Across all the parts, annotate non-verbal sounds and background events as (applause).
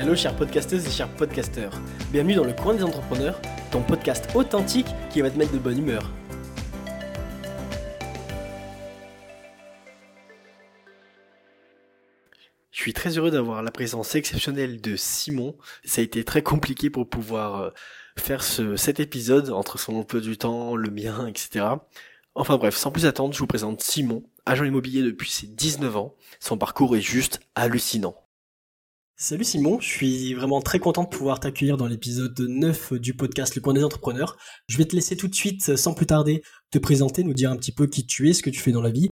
Hello chères podcasteuses et chers podcasteurs. Bienvenue dans le coin des entrepreneurs, ton podcast authentique qui va te mettre de bonne humeur. Je suis très heureux d'avoir la présence exceptionnelle de Simon. Ça a été très compliqué pour pouvoir euh, faire ce, cet épisode entre son emploi du temps, le mien, etc. Enfin bref, sans plus attendre, je vous présente Simon, agent immobilier depuis ses 19 ans. Son parcours est juste hallucinant. Salut Simon, je suis vraiment très content de pouvoir t'accueillir dans l'épisode 9 du podcast Le Coin des Entrepreneurs. Je vais te laisser tout de suite, sans plus tarder, te présenter, nous dire un petit peu qui tu es, ce que tu fais dans la vie.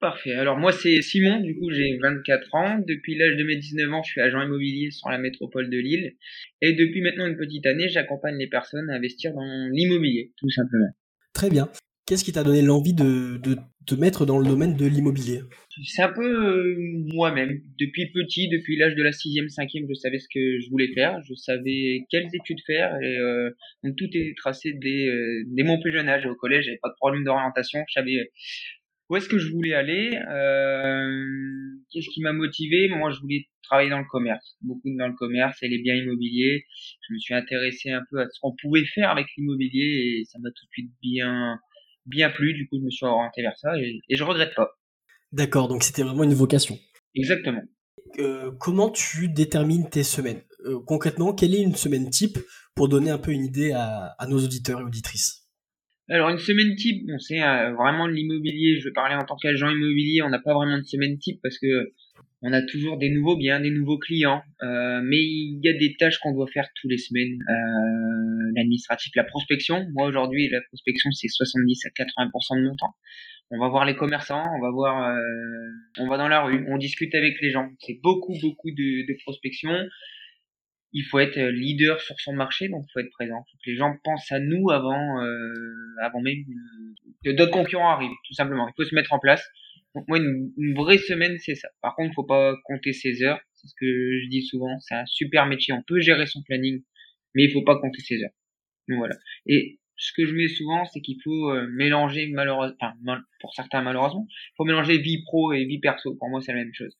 Parfait. Alors moi c'est Simon, du coup j'ai 24 ans. Depuis l'âge de mes 19 ans, je suis agent immobilier sur la métropole de Lille. Et depuis maintenant une petite année, j'accompagne les personnes à investir dans l'immobilier, tout simplement. Très bien. Qu'est-ce qui t'a donné l'envie de, te mettre dans le domaine de l'immobilier? C'est un peu euh, moi-même. Depuis petit, depuis l'âge de la sixième, cinquième, je savais ce que je voulais faire. Je savais quelles études faire euh, donc tout est tracé dès, euh, dès mon plus jeune âge. Au collège, j'avais pas de problème d'orientation. Je savais où est-ce que je voulais aller. Qu'est-ce qui m'a motivé? Moi, je voulais travailler dans le commerce, beaucoup dans le commerce et les biens immobiliers. Je me suis intéressé un peu à ce qu'on pouvait faire avec l'immobilier et ça m'a tout de suite bien bien plu. Du coup, je me suis orienté vers ça et, et je regrette pas. D'accord, donc c'était vraiment une vocation. Exactement. Euh, comment tu détermines tes semaines? Euh, Concrètement, quelle est une semaine type pour donner un peu une idée à, à nos auditeurs et auditrices? Alors une semaine type, bon, c'est euh, vraiment de l'immobilier. Je vais parler en tant qu'agent immobilier. On n'a pas vraiment de semaine type parce que on a toujours des nouveaux biens, des nouveaux clients, euh, mais il y a des tâches qu'on doit faire tous les semaines. Euh, L'administratif, la prospection. Moi aujourd'hui, la prospection c'est 70 à 80% de mon temps. On va voir les commerçants, on va voir, euh, on va dans la rue, on discute avec les gens. C'est beaucoup beaucoup de, de prospection. Il faut être leader sur son marché, donc il faut être présent. Faut que les gens pensent à nous avant, euh, avant même que d'autres concurrents arrivent, tout simplement. Il faut se mettre en place. Donc moi, une, une vraie semaine, c'est ça. Par contre, faut pas compter ses heures. C'est ce que je dis souvent. C'est un super métier. On peut gérer son planning, mais il faut pas compter ses heures. Donc voilà. Et ce que je mets souvent, c'est qu'il faut euh, mélanger malheureusement, enfin, pour certains malheureusement, il faut mélanger vie pro et vie perso. Pour moi, c'est la même chose.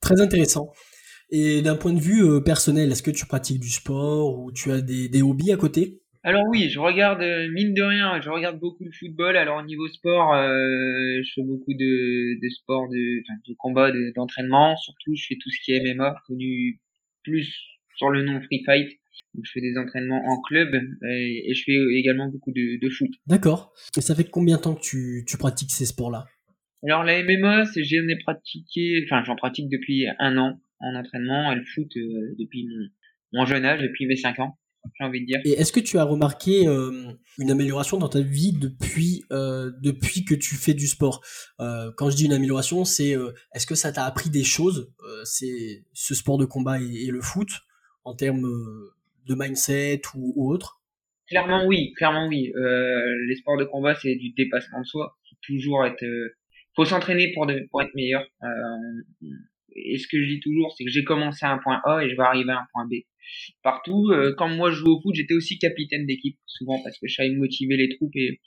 Très intéressant. Et d'un point de vue euh, personnel, est-ce que tu pratiques du sport ou tu as des, des hobbies à côté? Alors oui, je regarde euh, mine de rien, je regarde beaucoup le football. Alors au niveau sport, euh, je fais beaucoup de, de sport, de, enfin, de combat, d'entraînement. Surtout, je fais tout ce qui est MMA, connu plus sur le nom Free Fight. Donc, je fais des entraînements en club et, et je fais également beaucoup de, de foot. D'accord. Et ça fait combien de temps que tu, tu pratiques ces sports-là? Alors la MMA, j'en ai pratiqué, enfin j'en pratique depuis un an en entraînement et le foot euh, depuis mon, mon jeune âge, depuis mes 5 ans j'ai envie de dire. Et est-ce que tu as remarqué euh, une amélioration dans ta vie depuis euh, depuis que tu fais du sport? Euh, Quand je dis une amélioration, c'est est-ce que ça t'a appris des choses? C'est ce sport de combat et, et, le foot en termes de mindset ou, ou autre? Clairement oui, clairement oui. les sports de combat, c'est du dépassement de soi. Faut toujours être, faut s'entraîner pour de, pour être meilleur. et ce que je dis toujours, c'est que j'ai commencé à un point A et je vais arriver à un point B partout. Euh, quand moi je jouais au foot, j'étais aussi capitaine d'équipe, souvent parce que je savais motiver les troupes et,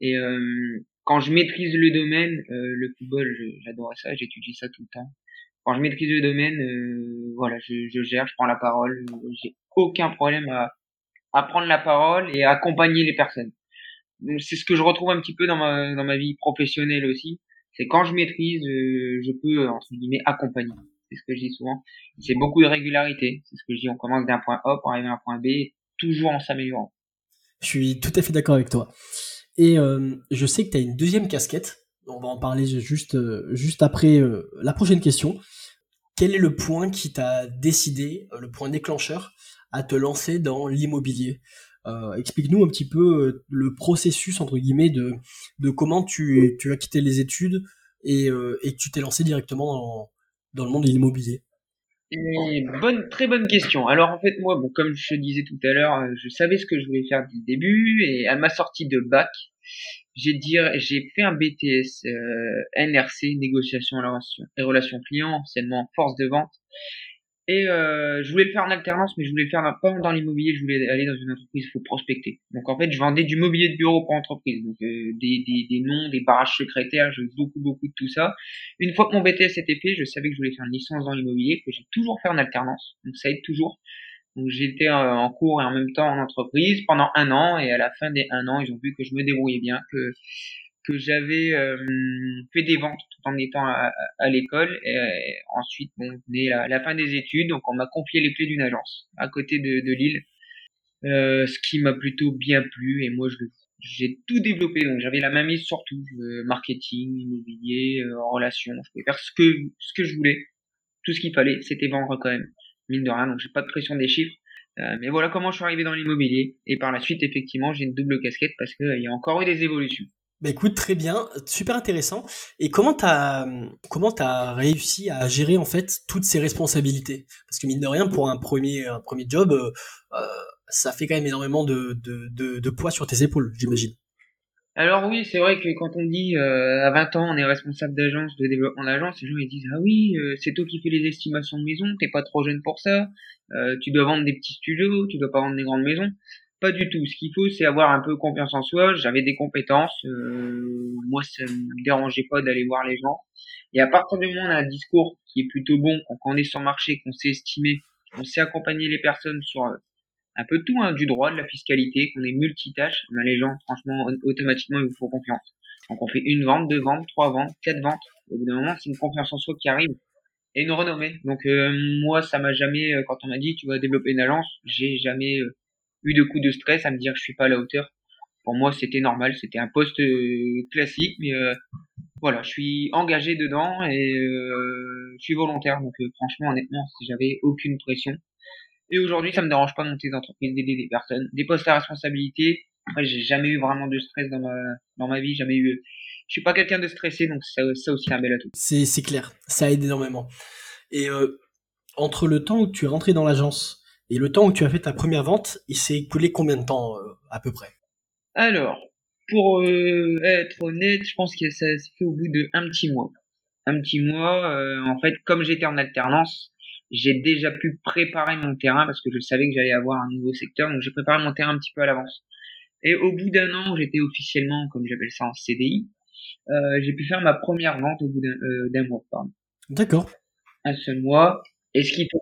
et euh, quand je maîtrise le domaine, euh, le football, j'adorais ça, j'étudie ça tout le temps. Quand je maîtrise le domaine, voilà, je, je, gère, je prends la parole, j'ai aucun problème à, à prendre la parole et à accompagner les personnes. Donc c'est ce que je retrouve un petit peu dans ma dans ma vie professionnelle aussi. C'est quand je maîtrise, je peux entre guillemets accompagner c'est ce que je dis souvent. C'est beaucoup de régularité. C'est ce que je dis. On commence d'un point A pour arriver à un point B, toujours en s'améliorant. Je suis tout à fait d'accord avec toi. Et euh, je sais que tu as une deuxième casquette. On va en parler juste, euh, juste après euh, la prochaine question. Quel est le point qui t'a décidé, le point déclencheur, à te lancer dans l'immobilier? Explique-nous un petit peu le processus entre guillemets de, de comment tu, tu as quitté les études et, et que tu t'es lancé directement dans, dans le monde de l'immobilier bonne, très bonne question. Alors en fait moi, bon, comme je disais tout à l'heure, je savais ce que je voulais faire dès le début et à ma sortie de bac, j'ai dire j'ai fait un BTS euh, NRC négociation et relations clients, anciennement force de vente. Et euh, je voulais le faire en alternance, mais je voulais le faire pas dans l'immobilier, je voulais aller dans une entreprise, il faut prospecter. Donc en fait, je vendais du mobilier de bureau pour entreprise, donc euh, des, des, des, noms, des barrages secrétaires, je beaucoup beaucoup de tout ça. Une fois que mon BTS était fait, je savais que je voulais faire une licence dans l'immobilier, que j'ai toujours fait en alternance, donc ça aide toujours. Donc j'étais euh, en cours et en même temps en entreprise pendant un an, et à la fin des un an, ils ont vu que je me débrouillais bien, que que j'avais euh, fait des ventes tout en étant à, à, l'école. Et, ensuite, bon, venait la, la, fin des études, donc on m'a confié les clés d'une agence à côté de, de Lille, euh, ce qui m'a plutôt bien plu. Et moi, je j'ai tout développé, donc j'avais la main mise sur tout, euh, marketing, immobilier, euh, relations. Je pouvais faire ce que ce que je voulais, tout ce qu'il fallait, c'était vendre quand même, mine de rien. Donc j'ai pas de pression des chiffres. Euh, mais voilà comment je suis arrivé dans l'immobilier. Et par la suite, effectivement, j'ai une double casquette parce qu'il y a encore eu des évolutions. Bah écoute, très bien, super intéressant. Et comment t'as comment t'as réussi à gérer en fait toutes ces responsabilités? Parce que mine de rien, pour un premier job, euh, euh ça fait quand même énormément de, poids sur tes épaules, j'imagine. Alors oui, c'est vrai que quand on dit euh, à 20 ans on est responsable d'agence, de développement d'agence, les gens ils disent ah oui, c'est toi qui fais les estimations de maison, t'es pas trop jeune pour ça, tu dois vendre des petits studios, tu dois pas vendre des grandes maisons. Pas du tout. Ce qu'il faut, c'est avoir un peu confiance en soi. J'avais des compétences. Euh, moi, ça me dérangeait pas d'aller voir les gens. Et à partir du moment où on a un discours qui est plutôt bon, qu'on est sur le marché, qu'on sait estimer, qu'on sait accompagner les personnes sur euh, un peu tout, hein, du droit, de la fiscalité, qu'on est multitâche, ben les gens, franchement, automatiquement, ils vous font confiance. Donc on fait une vente, deux ventes, trois ventes, quatre ventes. Au bout d'un moment, c'est une confiance en soi qui arrive et une renommée. Donc euh, moi, ça m'a jamais, quand on m'a dit tu vas développer une agence, j'ai jamais eu de coups de stress à me dire que je suis pas à la hauteur. Pour moi, c'était normal, c'était un poste euh, classique, mais euh, voilà, je suis engagé dedans et euh, je suis volontaire. Donc franchement, honnêtement, j'avais aucune pression. Et aujourd'hui, ça me dérange pas de monter d'entreprise, d'aider des personnes, des postes à responsabilité. Après, j'ai jamais eu vraiment de stress dans ma dans ma vie, jamais eu. Je suis pas quelqu'un de stressé, donc ça, ça aussi un bel atout. C'est clair, ça aide énormément. Et entre le temps où tu es rentré dans l'agence et le temps où tu as fait ta première vente, il s'est écoulé combien de temps euh, à peu près? Alors, pour euh, être honnête, je pense que ça s'est fait au bout de un petit mois. Un petit mois, euh, en fait, comme j'étais en alternance, j'ai déjà pu préparer mon terrain parce que je savais que j'allais avoir un nouveau secteur, donc j'ai préparé mon terrain un petit peu à l'avance. Et au bout d'un an, j'étais officiellement, comme j'appelle ça, en CDI. j'ai pu faire ma première vente au bout d'un mois. D'accord. Un seul mois. Et ce faut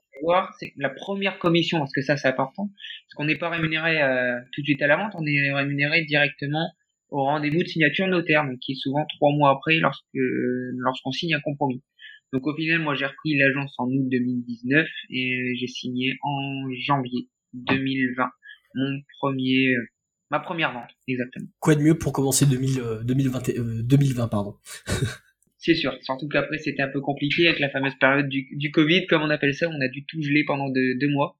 c'est la première commission, parce que ça c'est important, parce qu'on n'est pas rémunéré euh, tout de suite à la vente, on est rémunéré directement au rendez-vous de signature notaire, donc qui est souvent trois mois après lorsque lorsqu'on signe un compromis. Donc au final, moi j'ai repris l'agence en août 2019 et j'ai signé en janvier 2020 mon premier euh, ma première vente exactement. Quoi de mieux pour commencer 2000, 2020 2020 pardon. (laughs) c'est sûr. Surtout qu'après, c'était un peu compliqué avec la fameuse période du, du, Covid, comme on appelle ça. On a dû tout geler pendant deux, mois.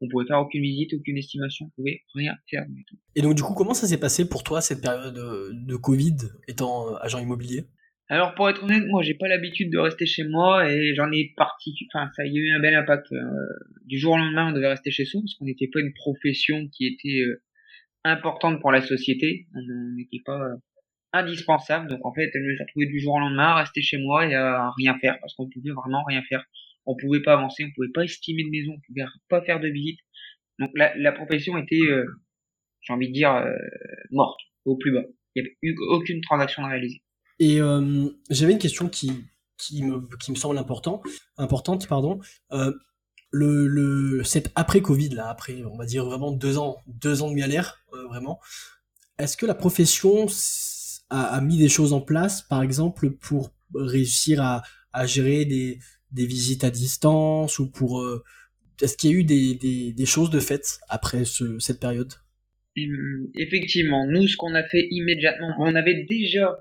On pouvait faire aucune visite, aucune estimation. On pouvait rien faire du tout. Et donc, du coup, comment ça s'est passé pour toi, cette période de Covid, étant agent immobilier? Alors pour être honnête, moi j'ai pas l'habitude de rester chez moi et j'en ai parti. Enfin, ça y a eu un bel impact. Euh, du jour au lendemain, on devait rester chez soi parce qu'on n'était pas une profession qui était euh, importante pour la société. On n'était pas euh, indispensable. Donc en fait, je me suis retrouvé du jour au lendemain rester chez moi et à rien faire parce qu'on pouvait vraiment rien faire. On pouvait pas avancer, on pouvait pas estimer de maison, on pouvait pas faire de visite. Donc la, la profession était, euh, j'ai envie de dire, euh, morte au plus bas. Il n'y avait eu aucune transaction à réaliser. Et euh, j'avais une question qui qui me qui me semble important, importante, pardon. Euh, le, le cette après Covid là, après on va dire vraiment deux ans, deux ans de galère, vraiment. Est-ce que la profession a, mis des choses en place, par exemple, pour réussir à, gérer des, visites à distance ou pour euh, est-ce qu'il y a eu des, choses de fait après ce, cette période? Hum, Effectivement, nous ce qu'on a fait immédiatement, on avait déjà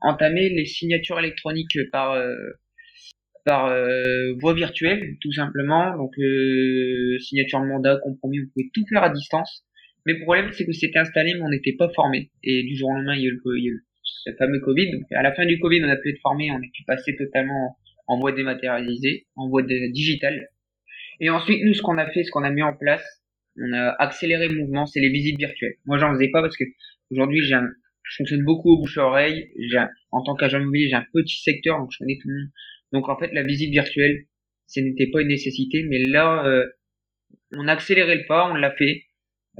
entamé les signatures électroniques par euh, euh, voie virtuelle, tout simplement. Donc signature de mandat, compromis, on pouvait tout faire à distance. Mais le problème, c'est que c'était installé, mais on n'était pas formé. Et du jour au lendemain, il y a eu, le, fameux Covid. Donc, à la fin du Covid, on a pu être formé, on a pu passer totalement en voie dématérialisée, en voie de, digitale. Et ensuite, nous, ce qu'on a fait, ce qu'on a mis en place, on a accéléré le mouvement, c'est les visites virtuelles. Moi, j'en faisais pas parce que aujourd'hui, j'ai un, je fonctionne beaucoup au bouche à oreille. J'ai, en tant qu'agent immobilier, j'ai un petit secteur, donc je connais tout le monde. Donc, en fait, la visite virtuelle, ce n'était pas une nécessité, mais là, euh, on a accéléré le pas, on l'a fait.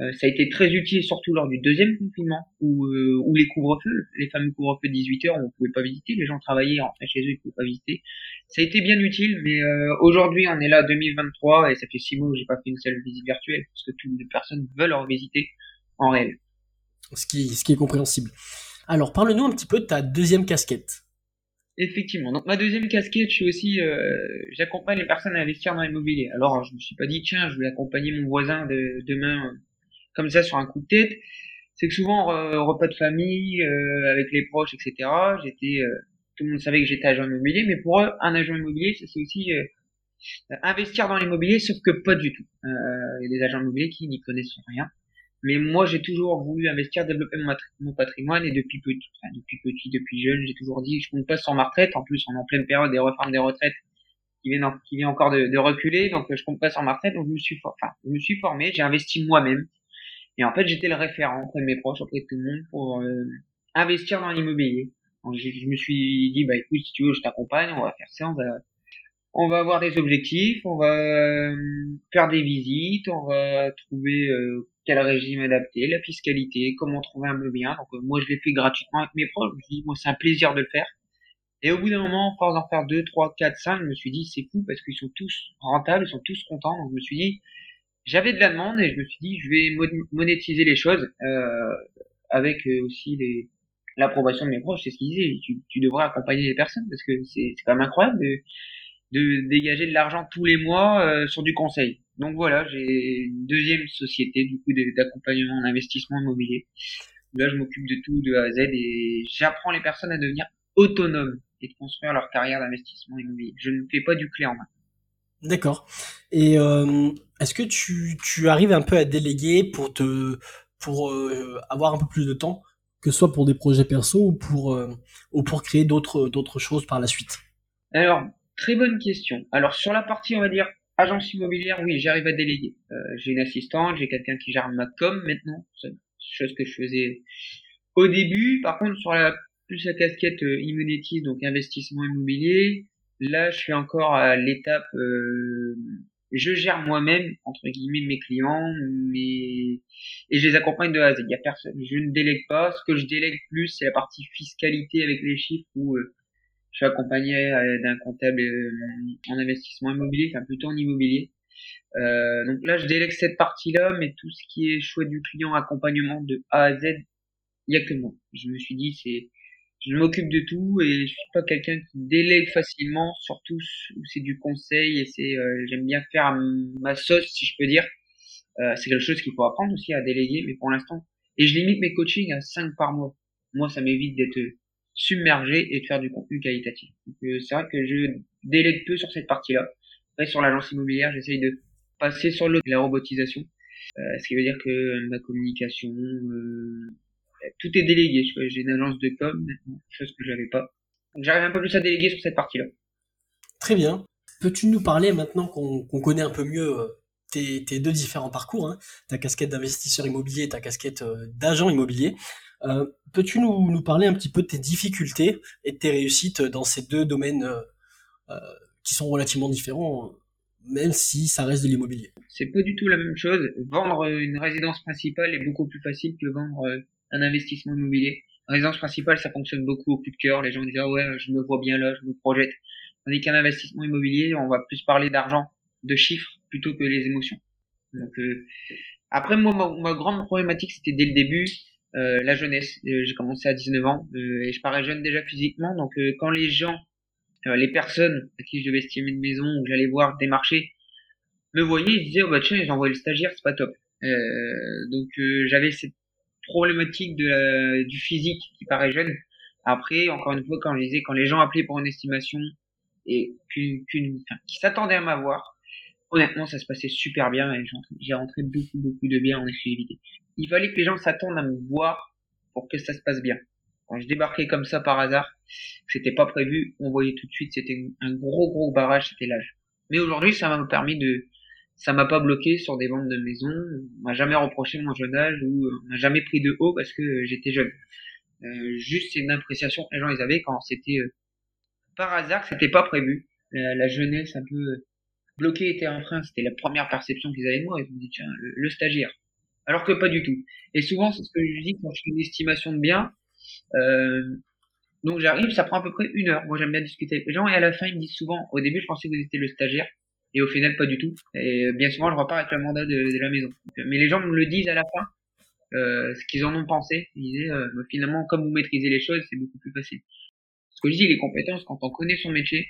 Euh, ça a été très utile, surtout lors du deuxième confinement, où, euh, où les couvre-feux, les fameux couvre-feux de 18 heures, on pouvait pas visiter, les gens travaillaient, rentraient chez eux, ils pouvaient pas visiter. Ça a été bien utile, mais aujourd'hui, on est là 2023 et ça fait six mois que j'ai pas fait une seule visite virtuelle, parce que toutes les personnes veulent en visiter en réel. Ce qui, ce qui est compréhensible. Alors, parle-nous un petit peu de ta deuxième casquette. Effectivement. Donc ma deuxième casquette, je suis aussi, euh, j'accompagne les personnes à investir dans l'immobilier. Alors je me suis pas dit tiens, je vais accompagner mon voisin de, demain euh, comme ça sur un coup de tête. C'est que souvent repas de famille euh, avec les proches, etc. J'étais, tout le monde savait que j'étais agent immobilier, mais pour eux, un agent immobilier, c'est aussi investir dans l'immobilier, sauf que pas du tout. Il y a des agents immobiliers qui n'y connaissent rien. Mais moi, j'ai toujours voulu investir, développer mon, patrimoine et depuis petit, enfin, depuis petit, depuis jeune, j'ai toujours dit, je compte pas sur ma retraite. En plus, on est en pleine période des réformes des retraites qui viennent, qui encore de, reculer, donc je compte pas sur ma retraite. Donc je me suis, enfin, je me suis formé, j'ai investi moi-même. Et en fait, j'étais le référent auprès de mes proches, auprès de tout le monde pour euh, investir dans l'immobilier. Je, me suis dit, bah écoute, si tu veux, je t'accompagne, on va faire ça, on va, on va avoir des objectifs, on va euh, faire des visites, on va trouver euh, quel régime adapter, la fiscalité, comment trouver un bien. Donc moi je l'ai fait gratuitement avec mes proches. Je me suis moi c'est un plaisir de le faire. Et au bout d'un moment, en force d'en faire 2, 3, 4, 5, je me suis dit c'est fou parce qu'ils sont tous rentables, ils sont tous contents. Donc je me suis dit j'avais de la demande et je me suis dit je vais monétiser les choses euh, avec euh, aussi les l'approbation de mes proches. C'est ce qu'ils disaient. Tu, tu, devrais accompagner les personnes parce que c'est quand même incroyable de, de dégager de l'argent tous les mois euh, sur du conseil. Donc voilà, j'ai une deuxième société du coup d'accompagnement en investissement immobilier. Là, je m'occupe de tout de A à Z et j'apprends les personnes à devenir autonomes et de construire leur carrière d'investissement immobilier. Je ne fais pas du clé en main. D'accord. Et euh, est-ce que tu, arrives un peu à déléguer pour te pour euh, avoir un peu plus de temps, que ce soit pour des projets perso ou pour euh, ou créer d'autres choses par la suite? Alors très bonne question. Alors sur la partie on va dire Agence immobilière, oui, j'arrive à déléguer. J'ai une assistante, j'ai quelqu'un qui gère ma com maintenant, chose que je faisais au début. Par contre, sur la plus la casquette euh, donc investissement immobilier, là, je suis encore à l'étape, euh, je gère moi-même entre guillemets mes clients, mais et je les accompagne de A à Z. Il y a personne, je ne délègue pas. Ce que je délègue plus, c'est la partie fiscalité avec les chiffres où euh, je suis accompagné euh, d'un comptable euh, en investissement immobilier, enfin plutôt en immobilier. Euh, donc là, je délègue cette partie-là, mais tout ce qui est choix du client, accompagnement de A à Z, il y a que moi. Je me suis dit, c'est, je m'occupe de tout et je suis pas quelqu'un qui délègue facilement, surtout où c'est du conseil et c'est, j'aime bien faire ma sauce, si je peux dire. c'est quelque chose qu'il faut apprendre aussi à déléguer, mais pour l'instant, et je limite mes coachings à 5 par mois. Moi, ça m'évite d'être submerger et de faire du contenu qualitatif. Donc euh, c'est vrai que je délègue peu sur cette partie-là. Après sur l'agence immobilière, j'essaye de passer sur le, la robotisation, euh, ce qui veut dire que ma communication, euh, tout est délégué. J'ai une agence de com chose que j'avais pas. J'arrive un peu plus à déléguer sur cette partie-là. Très bien. Peux-tu nous parler maintenant qu'on connaît un peu mieux tes, tes, deux différents parcours, hein, ta casquette d'investisseur immobilier et ta casquette d'agent immobilier. Euh, peux-tu nous, nous, parler un petit peu de tes difficultés et de tes réussites dans ces deux domaines euh, euh, qui sont relativement différents, même si ça reste de l'immobilier? C'est pas du tout la même chose. Vendre une résidence principale est beaucoup plus facile que vendre un investissement immobilier. résidence principale, ça fonctionne beaucoup au coup de cœur. Les gens disent ah ouais, je me vois bien là, je me projette. Tandis qu'un investissement immobilier, on va plus parler d'argent, de chiffres plutôt que les émotions. Donc après moi, ma grande problématique, c'était dès le début, euh, la jeunesse. Euh, j'ai commencé à 19 ans euh, et je parais jeune déjà physiquement. Donc quand les gens, les personnes à qui je devais estimer une maison ou j'allais voir des marchés me voyaient, ils disaient oh bah tiens, ils envoient le stagiaire, c'est pas top. donc j'avais cette problématique de la, du physique qui paraît jeune. Après, encore une fois, quand je disais, quand les gens appelaient pour une estimation et qu'une, enfin, qui s'attendaient à m'avoir, honnêtement, ça se passait super bien et j'ai rentré beaucoup, beaucoup de biens en exclusivité il fallait que les gens s'attendent à me voir pour que ça se passe bien. Quand je débarquais comme ça par hasard, c'était pas prévu, on voyait tout de suite, c'était un gros gros barrage, c'était l'âge. Mais aujourd'hui, ça m'a permis de, ça m'a pas bloqué sur des ventes de maison, on m'a jamais reproché mon jeune âge ou on m'a jamais pris de haut parce que j'étais jeune. Euh, juste c'est une appréciation que les gens avaient quand c'était euh, par hasard, c'était pas prévu. La, jeunesse un peu bloqué était un frein, c'était la première perception qu'ils avaient de moi. Ils me dit tiens, le, stagiaire. Alors que pas du tout. Et souvent, c'est ce que je dis quand je fais une estimation de bien. Euh, donc j'arrive, ça prend à peu près une heure. Moi j'aime bien discuter avec les gens et à la fin ils me disent souvent, au début je pensais que vous étiez le stagiaire et au final pas du tout. Et bien souvent je repars avec le mandat de, la maison. Mais les gens me le disent à la fin, euh, ce qu'ils en ont pensé. Ils disaient euh, bah, finalement comme vous maîtrisez les choses c'est beaucoup plus facile. Ce que je dis les compétences quand on connaît son métier,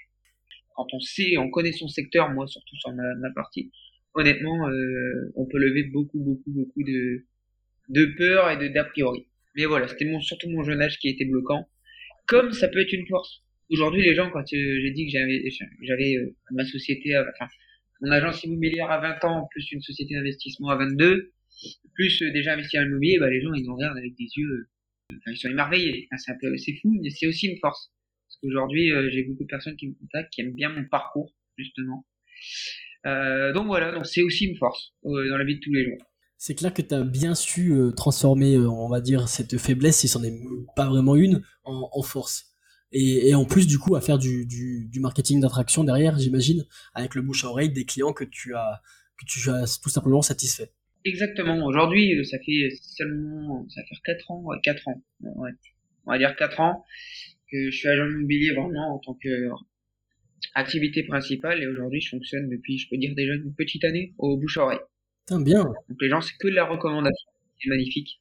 quand on sait, on connaît son secteur, moi surtout sur ma, ma partie, honnêtement euh, on peut lever beaucoup beaucoup beaucoup de de peur et de d'a priori. Mais voilà, c'était mon, surtout mon jeune âge qui était bloquant comme ça peut être une force. Aujourd'hui, les gens, quand euh, j'ai dit que j'avais, j'avais euh, ma société, enfin, mon agence immobilière à 20 ans, plus une société d'investissement à 22, plus euh, déjà investi en immobilier, bah, les gens, ils nous regardent avec des yeux, enfin, ils sont émerveillés. c'est fou, mais c'est aussi une force. Parce qu'aujourd'hui, j'ai beaucoup de personnes qui me contactent, qui aiment bien mon parcours, justement. donc voilà, donc c'est aussi une force dans la vie de tous les jours. C'est clair que tu as bien su euh, transformer, euh, on va dire, cette faiblesse, si c'en est pas vraiment une, en, force. Et, en plus, du coup, à faire du, marketing d'attraction derrière, j'imagine, avec le bouche à oreille des clients que tu as, que tu as tout simplement satisfait. Exactement. Aujourd'hui, euh, ça fait seulement, ça fait 4 ans, ouais, 4 ans, ouais. On va dire 4 ans que je suis agent immobilier vraiment en tant que activité principale et aujourd'hui je fonctionne depuis, je peux dire déjà une petite année au bouche à oreille bien. Donc les gens, c'est que de la recommandation. C'est magnifique.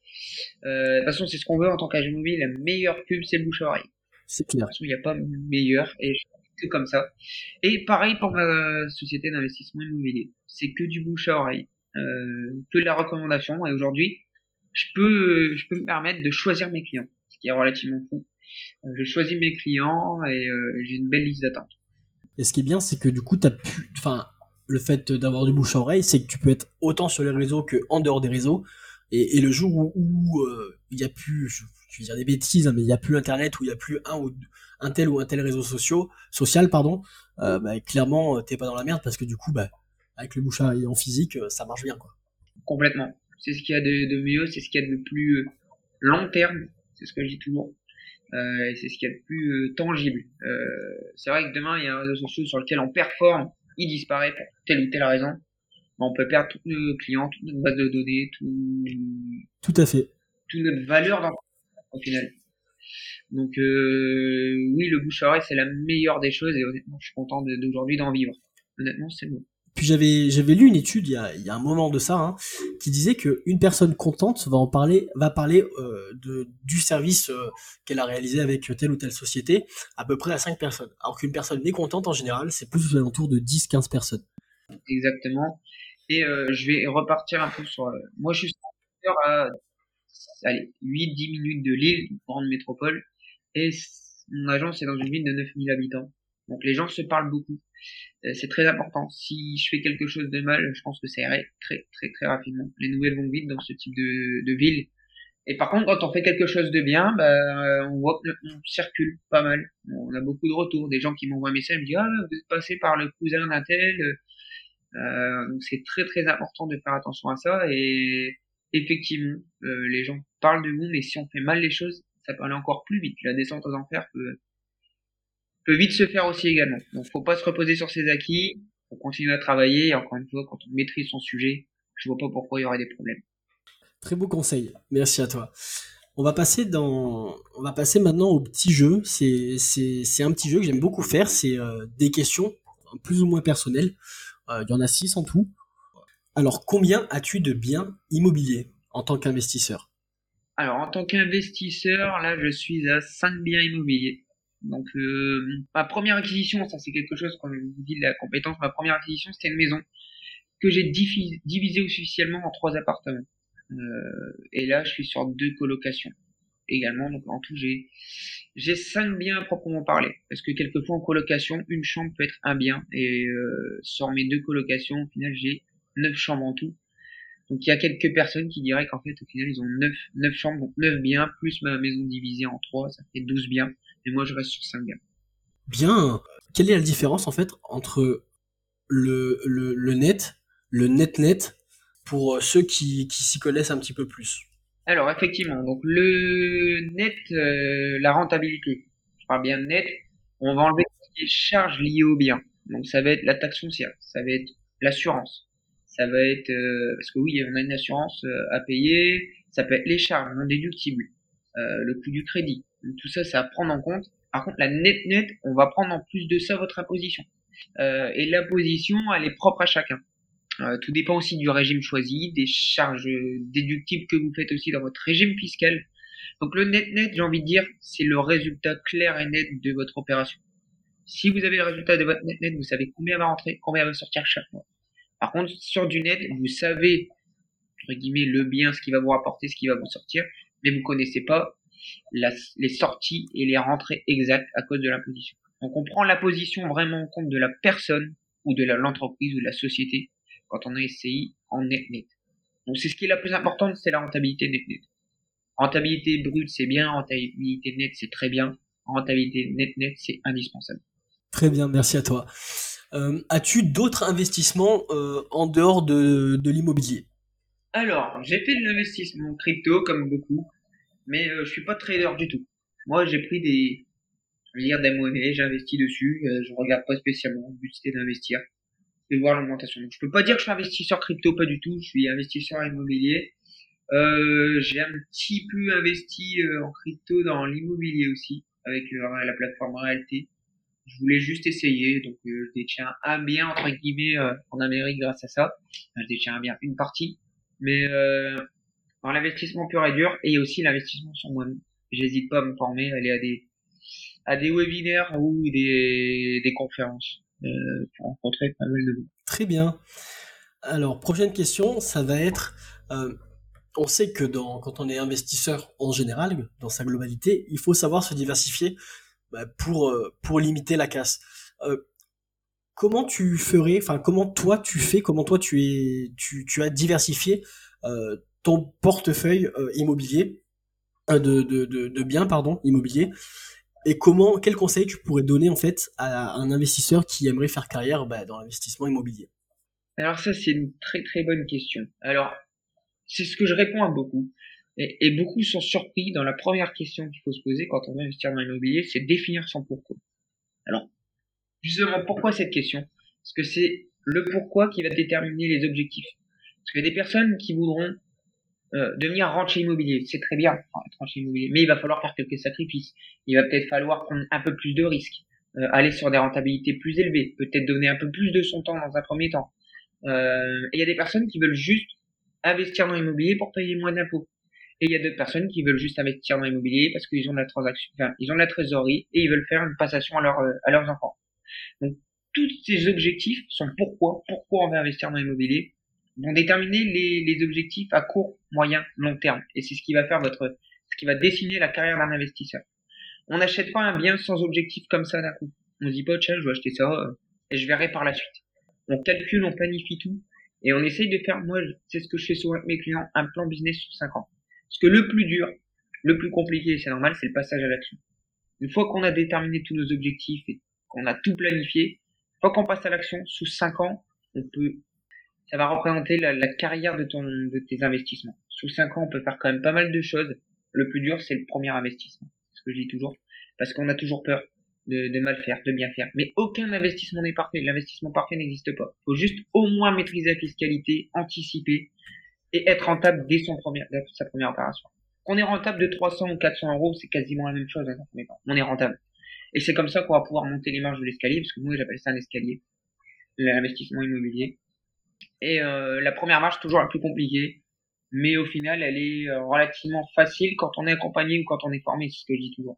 Euh, de toute façon, c'est ce qu'on veut en tant qu'agent immobilier. La meilleure pub, c'est le bouche à oreille. C'est clair. De toute façon, il n'y a pas meilleur et que comme ça. Et pareil pour ma société d'investissement immobilier. C'est que du bouche à oreille. Euh, que de la recommandation. Et aujourd'hui, je peux, je peux me permettre de choisir mes clients. Ce qui est relativement fou. Euh, je choisis mes clients et euh, j'ai une belle liste d'attente. Et ce qui est bien, c'est que du coup, as pu, enfin, le fait d'avoir du bouche à oreille, c'est que tu peux être autant sur les réseaux que en dehors des réseaux. Et, le jour où, euh, il n'y a plus, je, vais dire des bêtises, hein, mais il n'y a plus Internet, où il n'y a plus un ou un tel ou un tel réseau social, social pardon, euh, bah, clairement t'es pas dans la merde parce que du coup, bah, avec le bouche à en physique, euh, ça marche bien quoi. Complètement. C'est ce qu'il y a de, mieux, c'est ce qu'il y a de plus long terme, c'est ce que je dis toujours. c'est ce qu'il y a de plus tangible. c'est vrai que demain il y a un réseau social sur lequel on performe il disparaît pour telle ou telle raison, on peut perdre tous nos clients, toute notre base de données, tout, tout à fait, toute notre valeur dans au final. Donc euh, oui, le bouche à oreille c'est la meilleure des choses et honnêtement, je suis content d'aujourd'hui d'en vivre. Honnêtement, c'est bon. Puis j'avais j'avais lu une étude il y a, il y a un moment de ça hein, qui disait que une personne contente va en parler va parler euh, de du service euh, qu'elle a réalisé avec telle ou telle société à peu près à 5 personnes. Alors qu'une personne mécontente en général, c'est plus aux alentours de 10 15 personnes. Exactement. Et je vais repartir un peu sur moi je suis à allez, 8 10 minutes de Lille, une grande métropole et mon agence est dans une ville de 9000 habitants. Donc les gens se parlent beaucoup. Euh, c'est très important. Si je fais quelque chose de mal, je pense que ça irait très très très rapidement. Les nouvelles vont vite dans ce type de, de ville. Et par contre, quand on fait quelque chose de bien, bah, on voit on circule pas mal. On a beaucoup de retours, des gens qui m'envoient un message, me disent ah vous êtes passé par le cousin d'un tel. Euh, donc c'est très très important de faire attention à ça. Et effectivement, euh, les gens parlent de vous, mais si on fait mal les choses, ça peut aller encore plus vite. La descente aux enfers peut vite se faire aussi également. Donc faut pas se reposer sur ses acquis, faut continuer à travailler. Et encore une fois, quand on maîtrise son sujet, je vois pas pourquoi il y aurait des problèmes. Très beau conseil, merci à toi. On va passer maintenant au petit jeu. C'est c'est un petit jeu que j'aime beaucoup faire. C'est euh, des questions plus ou moins personnelles. Euh, il y en a six en tout. Alors combien as-tu de biens immobiliers en tant qu'investisseur? Alors en tant qu'investisseur, là je suis à 5 biens immobiliers. Donc euh, ma première acquisition, ça c'est quelque chose quand je vous dis de la compétence, ma première acquisition c'était une maison que j'ai divisée officiellement en trois appartements. Euh, et là je suis sur deux colocations également. Donc en tout j'ai j'ai cinq biens à proprement parler. Parce que quelquefois en colocation, une chambre peut être un bien. Et euh, sur mes deux colocations, au final j'ai neuf chambres en tout. Donc il y a quelques personnes qui diraient qu'en fait au final ils ont neuf, neuf chambres, donc neuf biens, plus ma maison divisée en trois, ça fait 12 biens. Et moi, je reste sur 5 biens. Bien. Quelle est la différence, en fait, entre le, le, le net, le net-net, pour ceux qui, qui s'y connaissent un petit peu plus? Alors, effectivement, donc le net, euh, la rentabilité. Je parle bien de net. On va enlever les charges liées au bien. Donc ça va être la taxe foncière, ça va être l'assurance, ça va être euh, parce que oui, on a une assurance euh, à payer, ça peut être les charges non déductibles, euh, le coût du crédit. Tout ça, c'est à prendre en compte. Par contre, la net net, on va prendre en plus de ça votre imposition. Euh, et l'imposition, elle est propre à chacun. Euh, tout dépend aussi du régime choisi, des charges déductibles que vous faites aussi dans votre régime fiscal. Donc le net net, j'ai envie de dire, c'est le résultat clair et net de votre opération. Si vous avez le résultat de votre net net, vous savez combien va rentrer, combien va sortir chaque mois. Par contre, sur du net, vous savez, entre guillemets, le bien, ce qui va vous rapporter, ce qui va vous sortir, mais vous connaissez pas les sorties et les rentrées exactes à cause de l'imposition. Donc on prend la position vraiment en compte de la personne ou de l'entreprise ou de la société quand on a SCI en net net. Donc c'est ce qui est la plus importante, c'est la rentabilité net net. Rentabilité brute c'est bien, rentabilité net c'est très bien, rentabilité net net c'est indispensable. Très bien, merci à toi. Euh, as-tu d'autres investissements euh, en dehors de, de l'immobilier? Alors, j'ai fait de l'investissement crypto comme beaucoup, mais euh, je suis pas trader du tout. Moi, j'ai pris des, je veux dire, des monnaies, j'investis dessus, je regarde pas spécialement. Le but c'était d'investir et voir l'augmentation. Donc, je peux pas dire que je suis investisseur crypto, pas du tout. Je suis investisseur immobilier. Euh, j'ai un petit peu investi euh, en crypto dans l'immobilier aussi, avec la plateforme Realty. Je voulais juste essayer, donc je détiens un bien entre guillemets en Amérique grâce à ça. je détiens un bien une partie, mais dans l'investissement pur et dur et aussi l'investissement sur moi-même. J'hésite pas à me former, aller à des à des webinaires ou des, des conférences euh, pour rencontrer pas mal de gens. Très bien. Alors prochaine question, ça va être euh, on sait que dans, quand on est investisseur en général, dans sa globalité, il faut savoir se diversifier bah, pour, euh, pour limiter la casse. Euh, comment tu ferais, enfin comment toi tu fais, comment toi tu es, tu, tu as diversifié euh, ton portefeuille immobilier de, de, de, biens pardon immobilier et comment quel conseil tu pourrais donner en fait à un investisseur qui aimerait faire carrière bah, dans l'investissement immobilier? Alors ça c'est une très très bonne question. Alors c'est ce que je réponds à beaucoup et, et, beaucoup sont surpris dans la première question qu'il faut se poser quand on veut investir dans l'immobilier c'est définir son pourquoi alors justement pourquoi cette question? Parce que c'est le pourquoi qui va déterminer les objectifs parce qu'il y a des personnes qui voudront euh, devenir rentier immobilier, c'est très bien, être rentier immobilier, mais il va falloir faire quelques sacrifices. Il va peut-être falloir prendre un peu plus de risques, euh, aller sur des rentabilités plus élevées, peut-être donner un peu plus de son temps dans un premier temps. Euh, et il y a des personnes qui veulent juste investir dans l'immobilier pour payer moins d'impôts. Et il y a d'autres personnes qui veulent juste investir dans l'immobilier parce qu'ils ont de la transaction, enfin, ils ont de la trésorerie et ils veulent faire une passation à, leur, à leurs enfants. Donc, tous ces objectifs sont pourquoi, pourquoi on va investir dans l'immobilier vont déterminer les, les, objectifs à court, moyen, long terme. Et c'est ce qui va faire votre, ce qui va dessiner la carrière d'un investisseur. On n'achète pas un bien sans objectif comme ça d'un coup. On se dit pas, tiens, je vais acheter ça euh, et je verrai par la suite. On calcule, on planifie tout et on essaye de faire, moi, c'est ce que je fais souvent avec mes clients, un plan business sur 5 ans. Parce que le plus dur, le plus compliqué, c'est normal, c'est le passage à l'action. Une fois qu'on a déterminé tous nos objectifs et qu'on a tout planifié, une fois qu'on passe à l'action, sous 5 ans, on peut ça va représenter la, carrière de, ton, de tes investissements. Sous 5 ans, on peut faire quand même pas mal de choses. Le plus dur, c'est le premier investissement. C'est ce que je dis toujours. Parce qu'on a toujours peur de, mal faire, de bien faire. Mais aucun investissement n'est parfait. L'investissement parfait n'existe pas. Il faut juste au moins maîtriser la fiscalité, anticiper être rentable dès son premier, sa première opération. Qu'on est rentable de 300 ou 400 euros, c'est quasiment la même chose temps. On est rentable. Et c'est comme ça qu'on va pouvoir monter les marges de l'escalier, parce que moi j'appelle ça un escalier, l'investissement immobilier. Et euh, la première marche, toujours la plus compliquée. Mais au final, elle est euh, relativement facile quand on est accompagné ou quand on est formé, c'est ce que je dis toujours.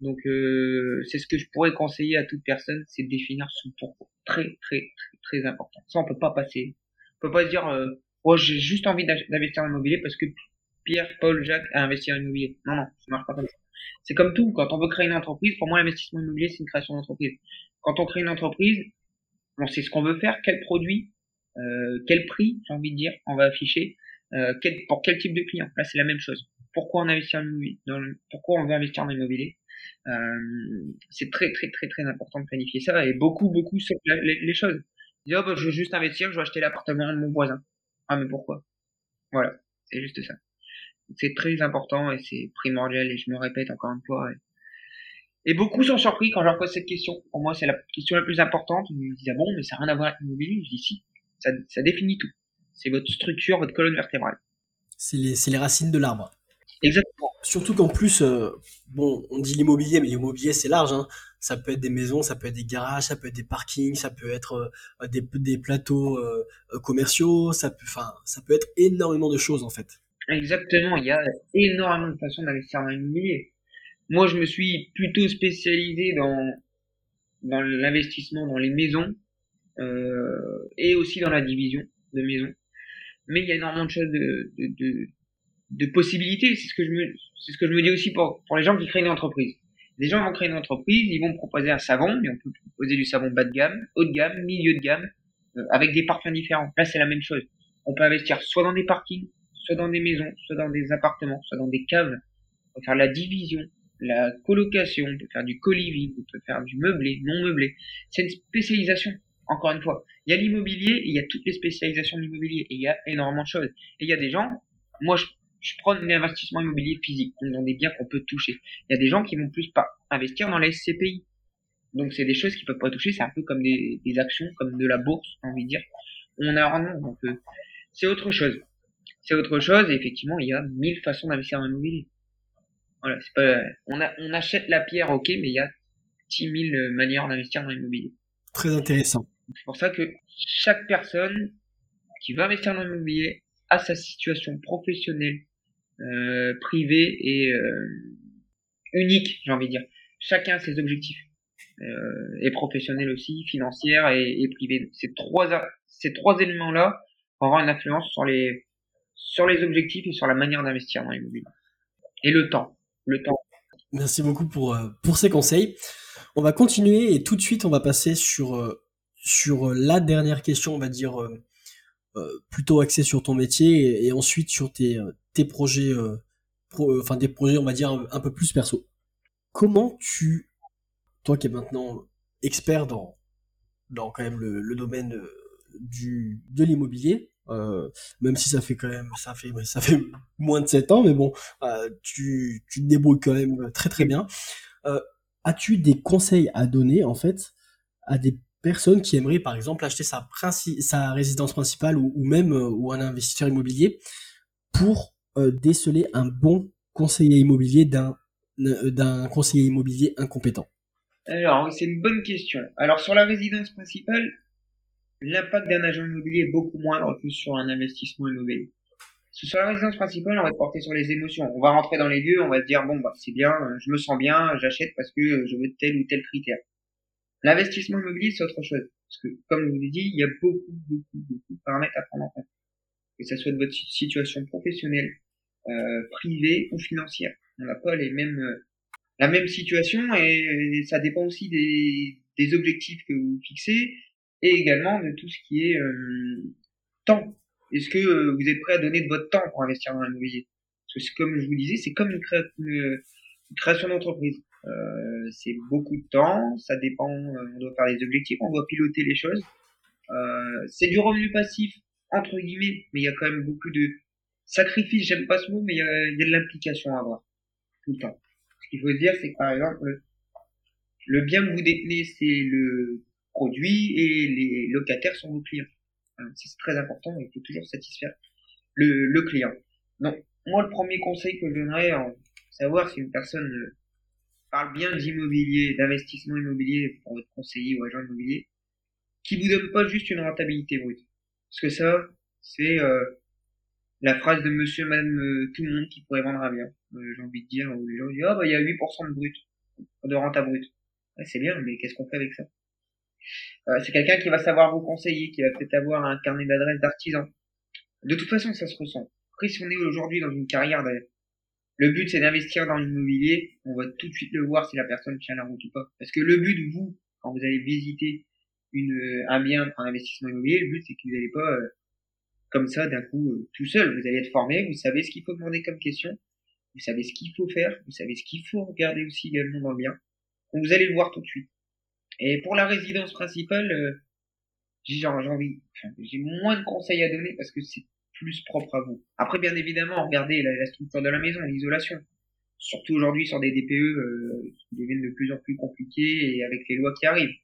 Donc euh, c'est ce que je pourrais conseiller à toute personne, c'est de définir son pourquoi. Très très très très important. Ça on peut pas passer. On peut pas se dire oh j'ai juste envie d'investir en immobilier parce que Pierre, Paul, Jacques a investi en immobilier. Non non, ça marche pas comme ça. C'est comme tout. Quand on veut créer une entreprise, pour moi l'investissement immobilier c'est une création d'entreprise. Quand on crée une entreprise, on sait ce qu'on veut faire, quel produit, euh, quel prix, j'ai envie de dire, on va afficher, euh, quel, pour quel type de client. Là, c'est la même chose. Pourquoi on investit en immobilier Pourquoi on veut investir en immobilier euh, C'est très, très, très, très important de planifier ça et beaucoup, beaucoup sautent les, choses. Dire, oh, bah, je veux juste investir, je veux acheter l'appartement de mon voisin. Ah, mais pourquoi? Voilà, c'est juste ça. C'est très important et c'est primordial et je me répète encore une fois. Et beaucoup sont surpris quand je leur pose cette question. Pour moi, c'est la question la plus importante. Ils me disent, ah bon, mais ça n'a rien à voir avec l'immobilier? Je dis, si, ça, ça définit tout. C'est votre structure, votre colonne vertébrale. C'est les, les racines de l'arbre. Exactement. Surtout qu'en plus, euh, bon, on dit l'immobilier, mais l'immobilier c'est large. Hein. Ça peut être des maisons, ça peut être des garages, ça peut être des parkings, ça peut être euh, des, des, plateaux euh, commerciaux, ça peut, ça peut être énormément de choses en fait. Exactement. Il y a énormément de façons d'investir dans l'immobilier. Moi, je me suis plutôt spécialisé dans dans l'investissement dans les maisons et aussi dans la division de maisons. Mais il y a énormément de choses de, de, de de possibilités. C'est ce que je me, ce que je me dis aussi pour, pour les gens qui créent une entreprise. Les gens vont créer une entreprise, ils vont proposer un savon, mais on peut proposer du savon bas de gamme, haut de gamme, milieu de gamme, euh, avec des parfums différents. Là, c'est la même chose. On peut investir soit dans des parkings, soit dans des maisons, soit dans des appartements, soit dans des caves. On peut faire la division, la colocation, on peut faire du co-living, on peut faire du meublé, non meublé. C'est une spécialisation. Encore une fois, il y a l'immobilier il y a toutes les spécialisations de l'immobilier et il y a énormément de choses. Et il y a des gens, moi je je prends l'investissement immobilier physique, donc dans des biens qu'on peut toucher. Il y a des gens qui vont plus pas investir dans les SCPI. Donc c'est des choses qu'ils peuvent pas toucher, c'est un peu comme des, des, actions, comme de la bourse, j'ai envie de dire. On a un donc euh, c'est autre chose. C'est autre chose, et effectivement, il y a mille façons d'investir dans l'immobilier. Voilà, c'est pas, on, a, on achète la pierre, ok, mais il y a dix mille manières d'investir dans l'immobilier. Très intéressant. C'est pour ça que chaque personne qui veut investir dans l'immobilier a sa situation professionnelle, euh, privée et euh, unique, j'ai envie de dire. Chacun a ses objectifs, euh, et professionnels aussi, financières et, et privés. Ces trois, ces trois éléments-là vont avoir une influence sur les, sur les objectifs et sur la manière d'investir dans l'immobilier. Et le temps, le temps. Merci beaucoup pour pour ces conseils. On va continuer et tout de suite on va passer sur sur la dernière question, on va dire plutôt axé sur ton métier et, ensuite sur tes, euh, projets, euh, enfin des projets on va dire un, peu plus perso. Comment tu, toi qui es maintenant expert dans, dans quand même le, domaine du, de l'immobilier, même si ça fait quand même ça fait ça fait moins de 7 ans mais bon tu, tu te débrouilles quand même très très bien as-tu des conseils à donner en fait à des personne qui aimerait par exemple acheter sa, résidence principale ou, même euh, ou un investisseur immobilier pour euh, déceler un bon conseiller immobilier d'un euh, d'un conseiller immobilier incompétent? Alors, c'est une bonne question. Alors, sur la résidence principale, l'impact d'un agent immobilier est beaucoup moindre que sur un investissement immobilier. Sur la résidence principale, on va porter sur les émotions. On va rentrer dans les lieux, on va se dire, bon, bah, c'est bien, je me sens bien, j'achète parce que je veux tel ou tel critère. L'investissement immobilier, c'est autre chose. Parce que, comme je vous l'ai dit, il y a beaucoup, beaucoup, beaucoup de paramètres à prendre en compte. Que ce soit de votre situation professionnelle, euh, privée ou financière. On n'a pas les mêmes, euh, la même situation et, ça dépend aussi des, objectifs que vous fixez et également de tout ce qui est euh, temps. Est-ce que vous êtes prêt à donner de votre temps pour investir dans l'immobilier? Parce que comme je vous disais, c'est comme une création d'entreprise. Euh, c'est beaucoup de temps, ça dépend, euh, on doit faire des objectifs, on doit piloter les choses. Euh, c'est du revenu passif, entre guillemets, mais il y a quand même beaucoup de sacrifices, j'aime pas ce mot, mais il y a, de l'implication à avoir, tout le temps. Ce qu'il faut dire, c'est que par exemple, le bien que vous détenez, c'est le produit et les locataires sont vos clients. C'est très important, il faut toujours satisfaire le, le client. Donc, moi, le premier conseil que je donnerais, en savoir si une personne parle bien d'immobilier, d'investissement immobilier pour votre conseiller ou agent immobilier, qui vous donne pas juste une rentabilité brute. Parce que ça, c'est euh, la phrase de monsieur, madame, euh, tout le monde qui pourrait vendre un bien. Euh, j'ai envie de dire, où les gens disent, ah bah il y a 8% de brut, de renta brut. c'est bien, mais qu'est-ce qu'on fait avec ça? C'est quelqu'un qui va savoir vous conseiller, qui va peut-être avoir un carnet d'adresses d'artisans. De toute façon, ça se ressent. Après, si on est aujourd'hui dans une carrière le but, c'est d'investir dans l'immobilier. On va tout de suite le voir si la personne tient la route ou pas. Parce que le but, vous, quand vous allez visiter une, euh, un bien investissement immobilier, le but, c'est que vous n'allez pas, euh, comme ça, d'un coup, euh, tout seul. Vous allez être formé, vous savez ce qu'il faut demander comme question, vous savez ce qu'il faut faire, vous savez ce qu'il faut regarder aussi également dans le bien. Donc vous allez le voir tout de suite. Et pour la résidence principale, j'ai envie, j'ai moins de conseils à donner parce que c'est plus propre à vous. Après, bien évidemment, regardez la, structure de la maison, l'isolation. surtout aujourd'hui sur des DPE euh, qui deviennent de plus en plus compliqués et avec les lois qui arrivent.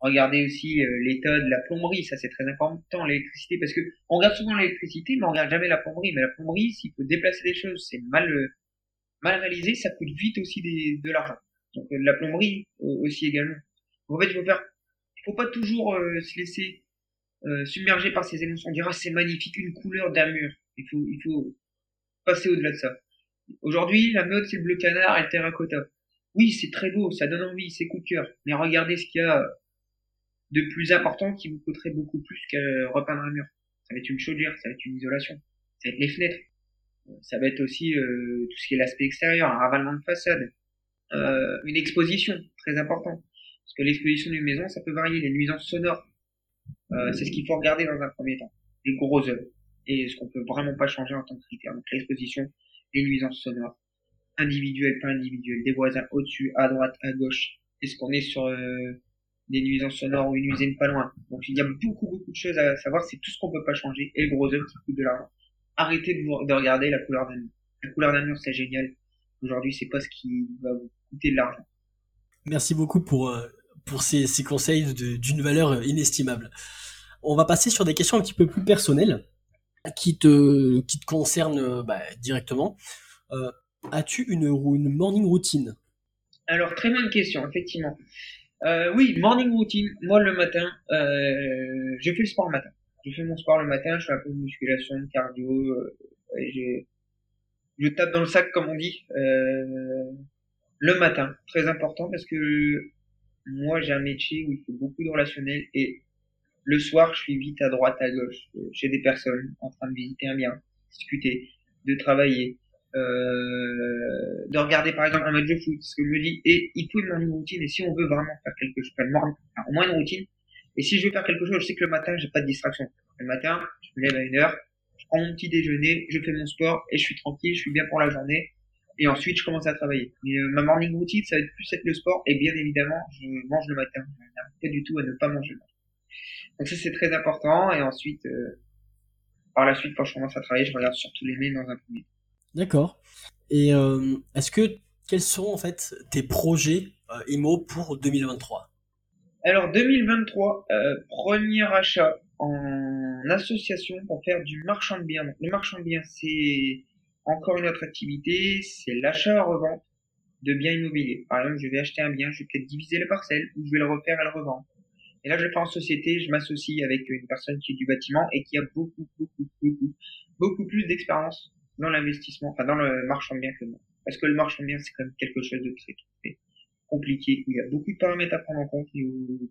Regardez aussi euh, l'état de la plomberie, ça c'est très important, l'électricité, parce que on regarde souvent l'électricité, mais on regarde jamais la plomberie. Mais la plomberie, s'il faut déplacer des choses, c'est mal mal réalisé, ça coûte vite aussi des, de l'argent. Donc la plomberie aussi également. En fait, il faut faire, faut pas toujours se laisser submerger par ces émotions. On dira c'est magnifique, une couleur d'un mur. Il faut, il faut passer au-delà de ça. Aujourd'hui, la mode, c'est le bleu canard et le terracotta. Oui, c'est très beau, ça donne envie, c'est coup de cœur. Mais regardez ce qu'il y a de plus important qui vous coûterait beaucoup plus qu'à repeindre un mur. Ça va être une chaudière, ça va être une isolation, ça va être les fenêtres. Ça va être aussi euh, tout ce qui est l'aspect extérieur, un ravalement de façade, euh, une exposition, très important. Parce que l'exposition d'une maison, ça peut varier. Les nuisances sonores, euh, c'est ce qu'il faut regarder dans un premier temps. Les gros œuvres. Et ce qu'on peut vraiment pas changer en tant que critère. Donc l'exposition, les nuisances sonores, individuelles, pas individuelles, des voisins au-dessus, à droite, à gauche. Est-ce qu'on est sur euh, des nuisances sonores ou une usine pas loin? Donc il y a beaucoup, beaucoup de choses à savoir. C'est tout ce qu'on peut pas changer. Et le gros œuvre qui coûte de l'argent. Arrêtez de, vous, de regarder la couleur d'un mur. La couleur d'un mur, c'est génial. Aujourd'hui, c'est pas ce qui va vous coûter de l'argent. Merci beaucoup pour, euh, pour ces, ces conseils d'une valeur inestimable. On va passer sur des questions un petit peu plus personnelles qui te, qui te concernent euh, bah, directement. Euh, As-tu une, morning routine? Alors, très bonne question, effectivement. Euh, oui, morning routine. Moi, le matin, je fais le sport le matin. Je fais mon sport le matin, je fais un peu de musculation, de cardio, je tape dans le sac, comme on dit, le matin. Très important parce que moi, j'ai un métier où il faut beaucoup de relationnel et le soir, je suis vite à droite, à gauche, euh, chez des personnes en train de visiter un bien, discuter, de travailler, euh, de regarder par exemple un match de foot. Ce que je me dis, et il faut une morning routine. Et si on veut vraiment faire quelque chose, enfin, au moins une routine. Et si je veux faire quelque chose, je sais que le matin, j'ai pas de distraction. Le matin, je me lève à une heure, je prends mon petit déjeuner, je fais mon sport et je suis tranquille, je suis bien pour la journée. Et ensuite, je commence à travailler. Mais euh, ma morning routine, ça va être plus être le sport. Et bien évidemment, je mange le matin. Je pas du tout à ne pas manger le matin. Donc ça c'est très important et ensuite euh, par la suite quand je commence à travailler je regarde surtout les mails dans un premier. D'accord. Et euh, est-ce que quels sont en fait tes projets euh, IMO pour 2023 Alors 2023 euh, premier achat en association pour faire du marchand de biens. Donc, le marchand de biens c'est encore une autre activité, c'est l'achat revente de biens immobiliers. Par exemple, je vais acheter un bien, je vais peut-être diviser les parcelles ou je vais le refaire et le revendre. Et là, je le fais en société, je m'associe avec une personne qui est du bâtiment et qui a beaucoup, beaucoup, beaucoup, beaucoup plus d'expérience dans l'investissement, enfin dans le marchand de biens que moi. Parce que le marchand de biens, c'est quand même quelque chose de très, compliqué, où il y a beaucoup de paramètres à prendre en compte et où,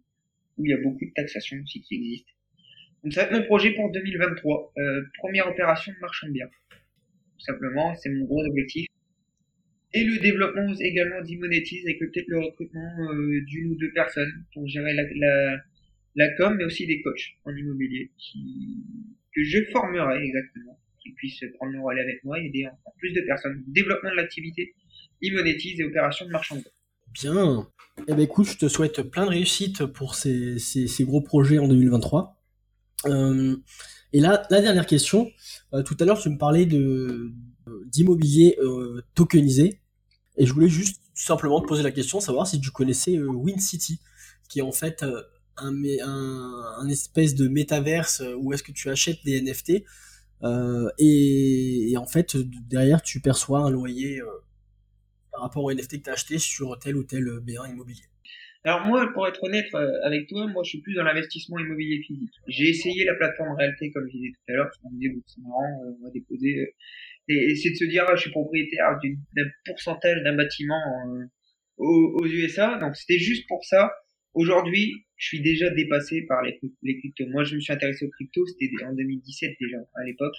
il y a beaucoup de taxations aussi qui existent. Donc ça va être mon projet pour 2023. Euh, première opération de marchand de biens. Tout simplement, c'est mon gros objectif et le développement également d'Immonétise avec peut-être le recrutement euh, d'une ou deux personnes pour gérer la, la, com, mais aussi des coachs en immobilier que je formerai exactement, qui puissent prendre le relais avec moi et aider encore plus de personnes. Développement de l'activité, Immonétise et opération de marchand Bien. Eh ben écoute, je te souhaite plein de réussite pour ces, ces, gros projets en 2023. Euh, et là, la dernière question. Euh, tout à l'heure, tu me parlais de d'immobilier tokenisé. Et je voulais juste simplement te poser la question, savoir si tu connaissais euh, Win City, qui est en fait euh, un, espèce de métaverse euh, où est-ce que tu achètes des NFT euh, et, en fait derrière tu perçois un loyer par rapport au NFT que tu as acheté sur tel ou tel bien immobilier. Alors moi, pour être honnête avec toi, moi je suis plus dans l'investissement immobilier physique. J'ai essayé la plateforme réalité comme je disais tout à l'heure, parce qu'on disait c'est marrant, on va déposer et, c'est de se dire ah, je suis propriétaire d'un pourcentage d'un bâtiment euh, aux, aux, USA donc c'était juste pour ça. Aujourd'hui je suis déjà dépassé par les, les cryptos. Moi je me suis intéressé aux cryptos. C'était en 2017 déjà à l'époque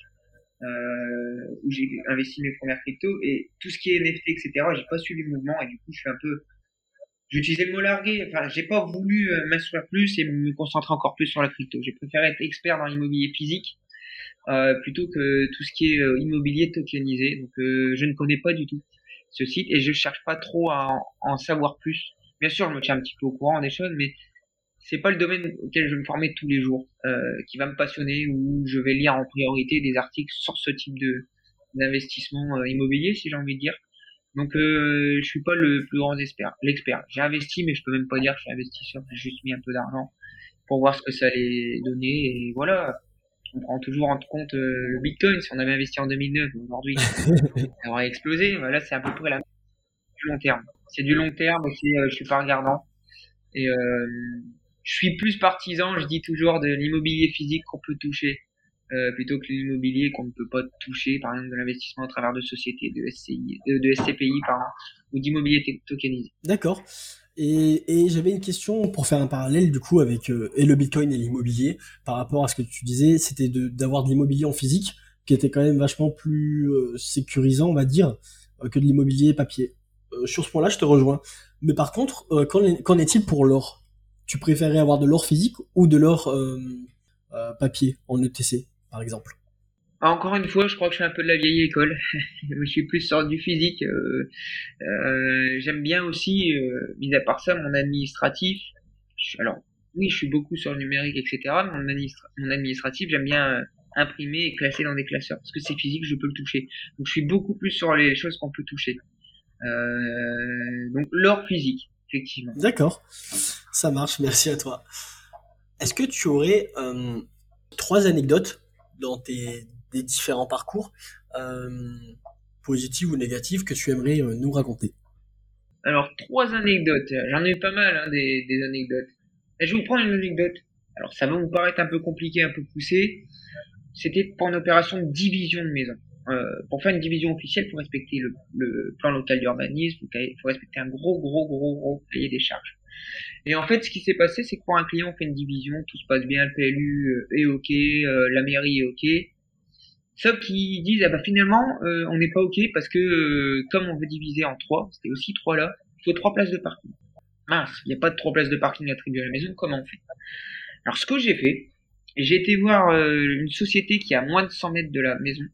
euh, où j'ai investi mes premières cryptos. Et tout ce qui est NFT etc j'ai pas suivi le mouvement. Et du coup je suis un peu j'ai utilisé le mot largué. Enfin j'ai pas voulu euh, m'instruire plus et me concentrer encore plus sur la crypto. J'ai préféré être expert dans l'immobilier physique euh, plutôt que tout ce qui est euh, immobilier tokenisé. Donc euh, je ne connais pas du tout ce site et je cherche pas trop à en, savoir plus. Bien sûr, je me tiens un petit peu au courant des choses, mais c'est pas le domaine auquel je me formais tous les jours, qui va me passionner ou je vais lire en priorité des articles sur ce type de d'investissement immobilier, si j'ai envie de dire. Donc euh, je suis pas le plus grand expert. L'expert. J'ai investi, mais je peux même pas dire que je suis investisseur. J'ai juste mis un peu d'argent pour voir ce que ça allait donner. Et voilà. On prend toujours en compte euh, le Bitcoin. Si on avait investi en 2009, aujourd'hui, (laughs) ça aurait explosé. Voilà, c'est à peu près la du long terme. C'est du long terme. Et euh, je suis pas regardant. Et euh, je suis plus partisan. Je dis toujours de l'immobilier physique qu'on peut toucher. Euh, plutôt que l'immobilier qu'on ne peut pas toucher, par exemple de l'investissement à travers de sociétés, de SCI, de, de SCPI, pardon, ou d'immobilier tokenisé. D'accord. Et, et j'avais une question pour faire un parallèle du coup avec euh, et le Bitcoin et l'immobilier par rapport à ce que tu disais, c'était d'avoir de, l'immobilier en physique qui était quand même vachement plus euh, sécurisant, on va dire, euh, que de l'immobilier papier. sur ce point-là, je te rejoins. Mais par contre, qu'en est-il pour l'or? Tu préférais avoir de l'or physique ou de l'or papier en ETC par exemple? Encore une fois, je crois que je suis un peu de la vieille école. (laughs) je suis plus sur du physique. Euh, euh, J'aime bien aussi, euh, mis à part ça, mon administratif. alors, oui, je suis beaucoup sur le numérique, etc. Mon, mon administratif, j'aime bien imprimer et classer dans des classeurs. Parce que c'est physique, je peux le toucher. Donc, je suis beaucoup plus sur les choses qu'on peut toucher. Donc, l'or physique, effectivement. D'accord. Ça marche. Merci à toi. Est-ce que tu aurais trois anecdotes dans tes différents parcours, euh, positifs ou négatifs, que tu aimerais euh, nous raconter? Alors, trois anecdotes. J'en ai eu pas mal, hein, des, anecdotes. je vais vous prendre une anecdote. Alors, ça va vous paraître un peu compliqué, un peu poussé. C'était pour une opération de division de maison. Euh, pour faire une division officielle, faut respecter le, plan local d'urbanisme, il faut respecter un gros, gros, gros, gros cahier des charges. Et en fait, ce qui s'est passé, c'est que pour un client, on fait une division, tout se passe bien, le PLU est OK, la mairie est OK. Sauf qu'ils disent, ah bah finalement, euh, on n'est pas ok parce que euh, comme on veut diviser en trois, c'était aussi trois là, il faut trois places de parking. Mince, il n'y a pas de trois places de parking attribuées à la maison, comment on fait? Alors ce que j'ai fait, j'ai été voir euh, une société qui a moins de 100 mètres de la maison.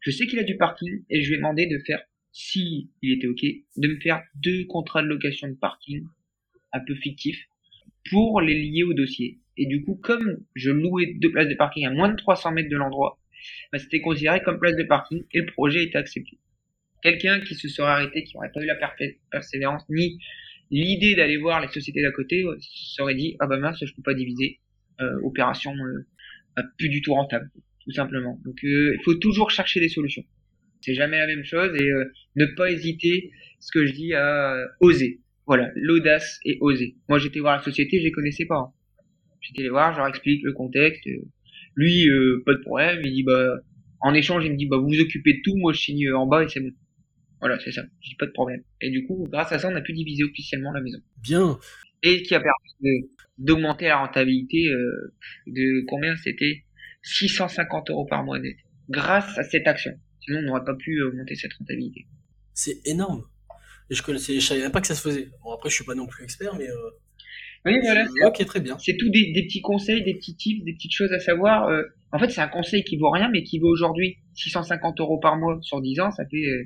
Je sais qu'il a du parking et je lui ai demandé de faire, si il était ok, de me faire deux contrats de location de parking un peu fictifs pour les lier au dossier. Et du coup, comme je louais deux places de parking à moins de 300 mètres de l'endroit, bah, c'était considéré comme place de parking et le projet était accepté. Quelqu'un qui se serait arrêté, qui n'aurait pas eu la persévérance ni l'idée d'aller voir les sociétés d'à côté, euh, serait dit ah bah mince je peux pas diviser, euh, opération euh, plus du tout rentable, tout simplement. Donc euh, il faut toujours chercher des solutions. C'est jamais la même chose et ne pas hésiter, ce que je dis à oser. Voilà, l'audace et oser. Moi j'étais voir la société, je les connaissais pas. Hein. J'étais les voir, je leur explique le contexte, lui, euh, pas de problème. Il dit bah en échange, il me dit bah vous vous occupez de tout, moi je signe en bas et c'est bon. Voilà, c'est ça. J'ai pas de problème. Et du coup, grâce à ça, on a pu diviser officiellement la maison. Bien. Et qui a permis d'augmenter la rentabilité euh, de combien c'était? 650 euros par mois net. Grâce à cette action. Sinon, on n'aurait pas pu augmenter cette rentabilité. C'est énorme. Et je connaissais, je savais même pas que ça se faisait. Bon, après, je suis pas non plus expert, mais euh, oui, voilà. Ok, très bien. C'est tout des, petits conseils, des petits tips, des petites choses à savoir. Euh, en fait, c'est un conseil qui vaut rien, mais qui vaut aujourd'hui 650 euros par mois sur 10 ans, ça fait, euh,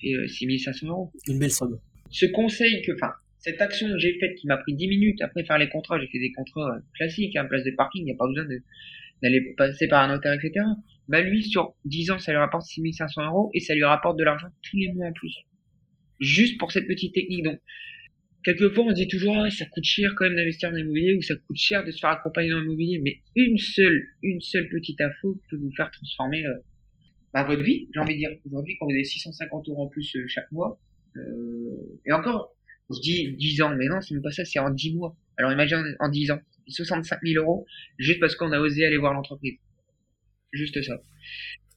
fait 6500 euh, euros. Une belle somme. Ce conseil que, enfin, cette action que j'ai faite qui m'a pris 10 minutes, après faire les contrats, j'ai fait des contrats classiques, hein, place de parking, il n'y a pas besoin d'aller passer par un notaire, etc. Bah lui, sur 10 ans, ça lui rapporte 6500 euros et ça lui rapporte de l'argent tous les mois en plus. Juste pour cette petite technique. Donc, quelquefois on se dit toujours ah, ça coûte cher quand même d'investir dans l'immobilier ou ça coûte cher de se faire accompagner dans l'immobilier. Mais une seule une seule petite info peut vous faire transformer euh, bah, votre vie j'ai envie de dire. Aujourd'hui quand vous avez 650 euros en plus euh, chaque mois euh, et encore je dis 10 ans mais non c'est même pas ça c'est en 10 mois. Alors imagine en 10 ans 65 000 euros juste parce qu'on a osé aller voir l'entreprise. Juste ça.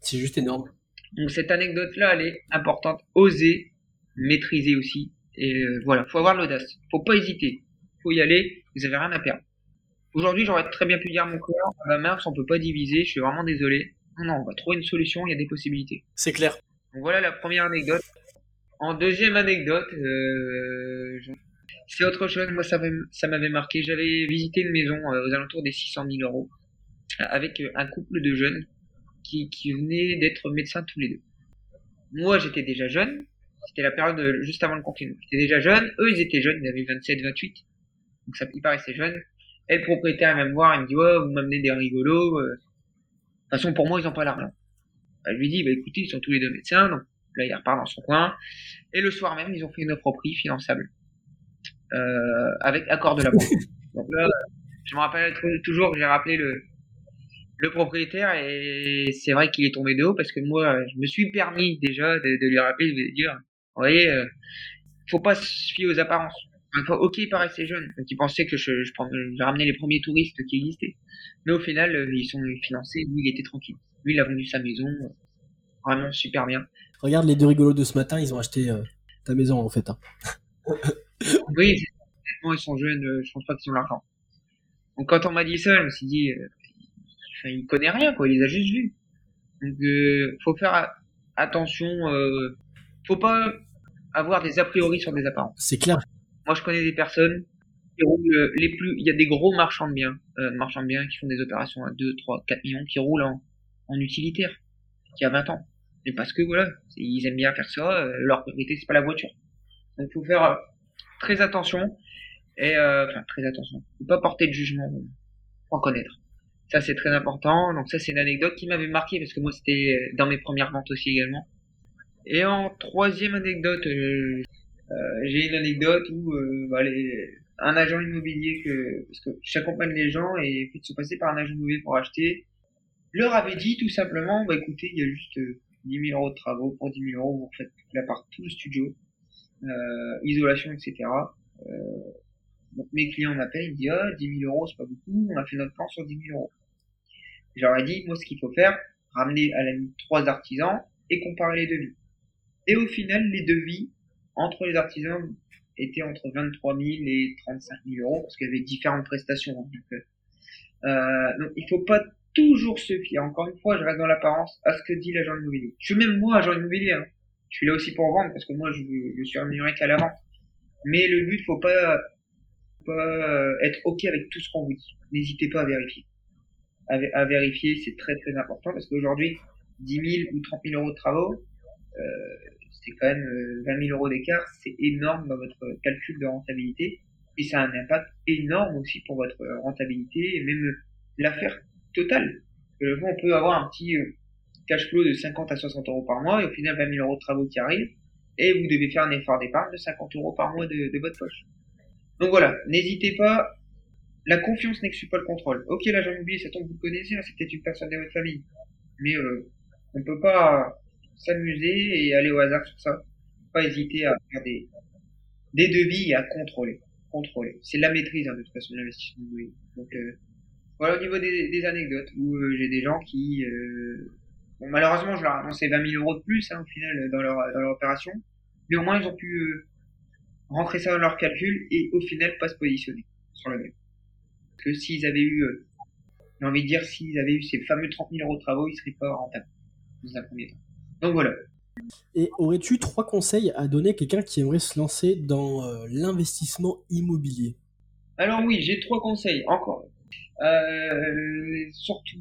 C'est juste énorme. Donc cette anecdote là elle est importante. Oser maîtriser aussi et euh, voilà, faut avoir l'audace. Faut pas hésiter. Faut y aller. Vous avez rien à perdre. Aujourd'hui, j'aurais très bien pu dire à mon client, ah bah mince, on peut pas diviser, je suis vraiment désolé. Non, non, on va trouver une solution, il y a des possibilités. C'est clair. Donc voilà la première anecdote. En deuxième anecdote, euh, c'est autre chose. Moi, ça, ça m'avait marqué. J'avais visité une maison euh, aux alentours des 600 000 euros avec un couple de jeunes qui, qui venaient d'être médecins tous les deux. Moi, j'étais déjà jeune, c'était la période juste avant le confinement. J'étais déjà jeune. Eux, ils étaient jeunes. Ils avaient 27, 28. Donc ça, ils paraissaient jeunes. Et le propriétaire vient me voir. Il me dit, ouais, vous m'amenez des rigolos. Euh. De toute façon, pour moi, ils ont pas l'argent. Bah, je lui dis, bah, écoutez, ils sont tous les deux médecins. Donc, Là, il repart dans son coin. Et le soir même, ils ont fait une offre au prix finançable. Euh, avec accord de la banque. (laughs) Donc là, je me rappelle toujours que j'ai rappelé le, le propriétaire et c'est vrai qu'il est tombé de haut parce que moi, je me suis permis déjà de, de lui rappeler, de lui dire, vous voyez, euh, faut pas se fier aux apparences. Fois, ok, il paraissait jeune, donc il pensait que je, je, je ramenais les premiers touristes qui existaient. Mais au final, euh, ils sont financés, lui, il était tranquille. Lui, il a vendu sa maison, euh, vraiment super bien. Regarde les deux rigolos de ce matin, ils ont acheté euh, ta maison en fait. Hein. (laughs) oui, ils sont jeunes, je pense pas qu'ils ont l'argent. Donc quand on m'a dit ça, je me suis dit, euh, enfin, il connaît rien, quoi, il les a juste vus. Donc euh, faut faire attention, euh, faut pas avoir des a priori sur des apparences. C'est clair. Moi, je connais des personnes qui roulent les plus, il y a des gros marchands de biens, euh, marchands de biens qui font des opérations à 2, 3, 4 millions, qui roulent en, en utilitaire, qui a 20 ans. Et parce que voilà, ils aiment bien faire ça, euh, leur priorité c'est pas la voiture. Donc faut faire euh, très attention et euh, enfin très attention. Faut pas porter de jugement, faut en connaître. Ça c'est très important. Donc ça c'est une anecdote qui m'avait marqué parce que moi c'était dans mes premières ventes aussi également. Et en troisième anecdote, euh, euh, j'ai une anecdote où euh, bah, les, un agent immobilier que parce que j'accompagne les gens et de se passer par un agent immobilier pour acheter leur avait dit tout simplement bah écoutez il y a juste 10 000 euros de travaux pour 10 000 euros vous refaites la part tout le studio euh, isolation etc euh, donc mes clients m'appellent ils disent ah 10 000 euros c'est pas beaucoup on a fait notre plan sur 10 000 euros. J'aurais dit moi ce qu'il faut faire ramener à la limite trois artisans et comparer les devis et au final les devis entre les artisans étaient entre 23 000 et 35 000 euros parce qu'il y avait différentes prestations donc, euh, donc il faut pas toujours se fier, encore une fois, je reste dans l'apparence, à ce que dit l'agent immobilier. Je suis même moi agent immobilier, hein. je suis là aussi pour vendre, parce que moi je, je suis rémunéré qu'à la vente. Mais le but, faut pas, faut pas être ok avec tout ce qu'on vous dit. N'hésitez pas à vérifier. À, à vérifier, c'est très très important, parce qu'aujourd'hui, 10 000 ou 30 000 euros de travaux, euh, c'est quand même 20 000 euros d'écart, c'est énorme dans votre calcul de rentabilité, et ça a un impact énorme aussi pour votre rentabilité, et même l'affaire total. Euh, on peut avoir un petit euh, cash flow de 50 à 60 euros par mois et au final 20 000 euros de travaux qui arrivent et vous devez faire un effort d'épargne de 50 euros par mois de, de votre poche. Donc voilà, n'hésitez pas. La confiance n'exclut pas le contrôle. Ok, l'agent immobilier, ça tombe, vous le connaissez, hein, c'est peut-être une personne de votre famille. Mais euh, on peut pas s'amuser et aller au hasard sur ça. Pas hésiter à faire des, des devis et à contrôler. Contrôler. C'est la maîtrise hein, de toute façon l'investissement immobilier. Donc euh, voilà au niveau des, des anecdotes où euh, j'ai des gens qui euh, bon malheureusement je leur ai annoncé 20 000 euros de plus hein, au final dans leur dans leur opération mais au moins ils ont pu euh, rentrer ça dans leur calcul et au final pas se positionner sur le même parce que s'ils avaient eu euh, j'ai envie de dire s'ils avaient eu ces fameux 30 000 euros de travaux ils seraient pas rentables dans un premier temps donc voilà et aurais-tu trois conseils à donner à quelqu'un qui aimerait se lancer dans euh, l'investissement immobilier? Alors oui j'ai trois conseils encore euh, surtout,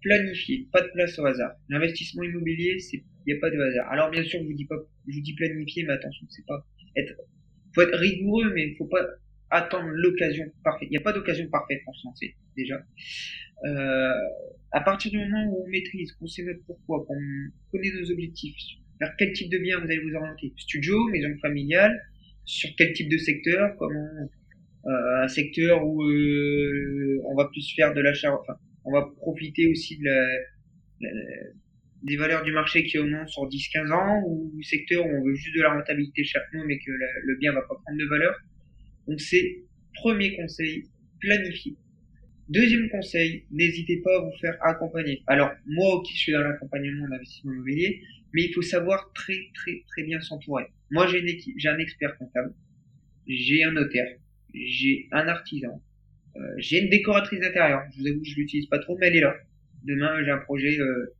planifier, pas de place au hasard. L'investissement immobilier, c'est, il n'y a pas de hasard. Alors bien sûr, je vous dis pas, je vous dis planifier, mais attention, c'est pas être, faut être rigoureux, mais il faut pas attendre l'occasion parfaite. Il n'y a pas d'occasion parfaite pour se lancer, déjà. Euh, à partir du moment où on maîtrise, qu'on sait notre pourquoi, qu'on connaît nos objectifs, vers quel type de bien vous allez vous orienter, studio, maison familiale, sur quel type de secteur, comment euh, un secteur où euh, on va plus faire de l'achat, enfin, on va profiter aussi de la, des valeurs du marché qui augmentent sur 10-15 ans, ou secteur où on veut juste de la rentabilité chaque mois, mais que le bien va pas prendre de valeur. Donc c'est premier conseil, planifier. Deuxième conseil, n'hésitez pas à vous faire accompagner. Alors moi, ok, je suis dans l'accompagnement d'investissement immobilier, mais il faut savoir très très très bien s'entourer. Moi, j'ai une équipe, j'ai un expert comptable, j'ai un notaire, j'ai un artisan, euh, j'ai une décoratrice d'intérieur. Je vous avoue, je l'utilise pas trop, mais elle est là. Demain, j'ai un projet euh,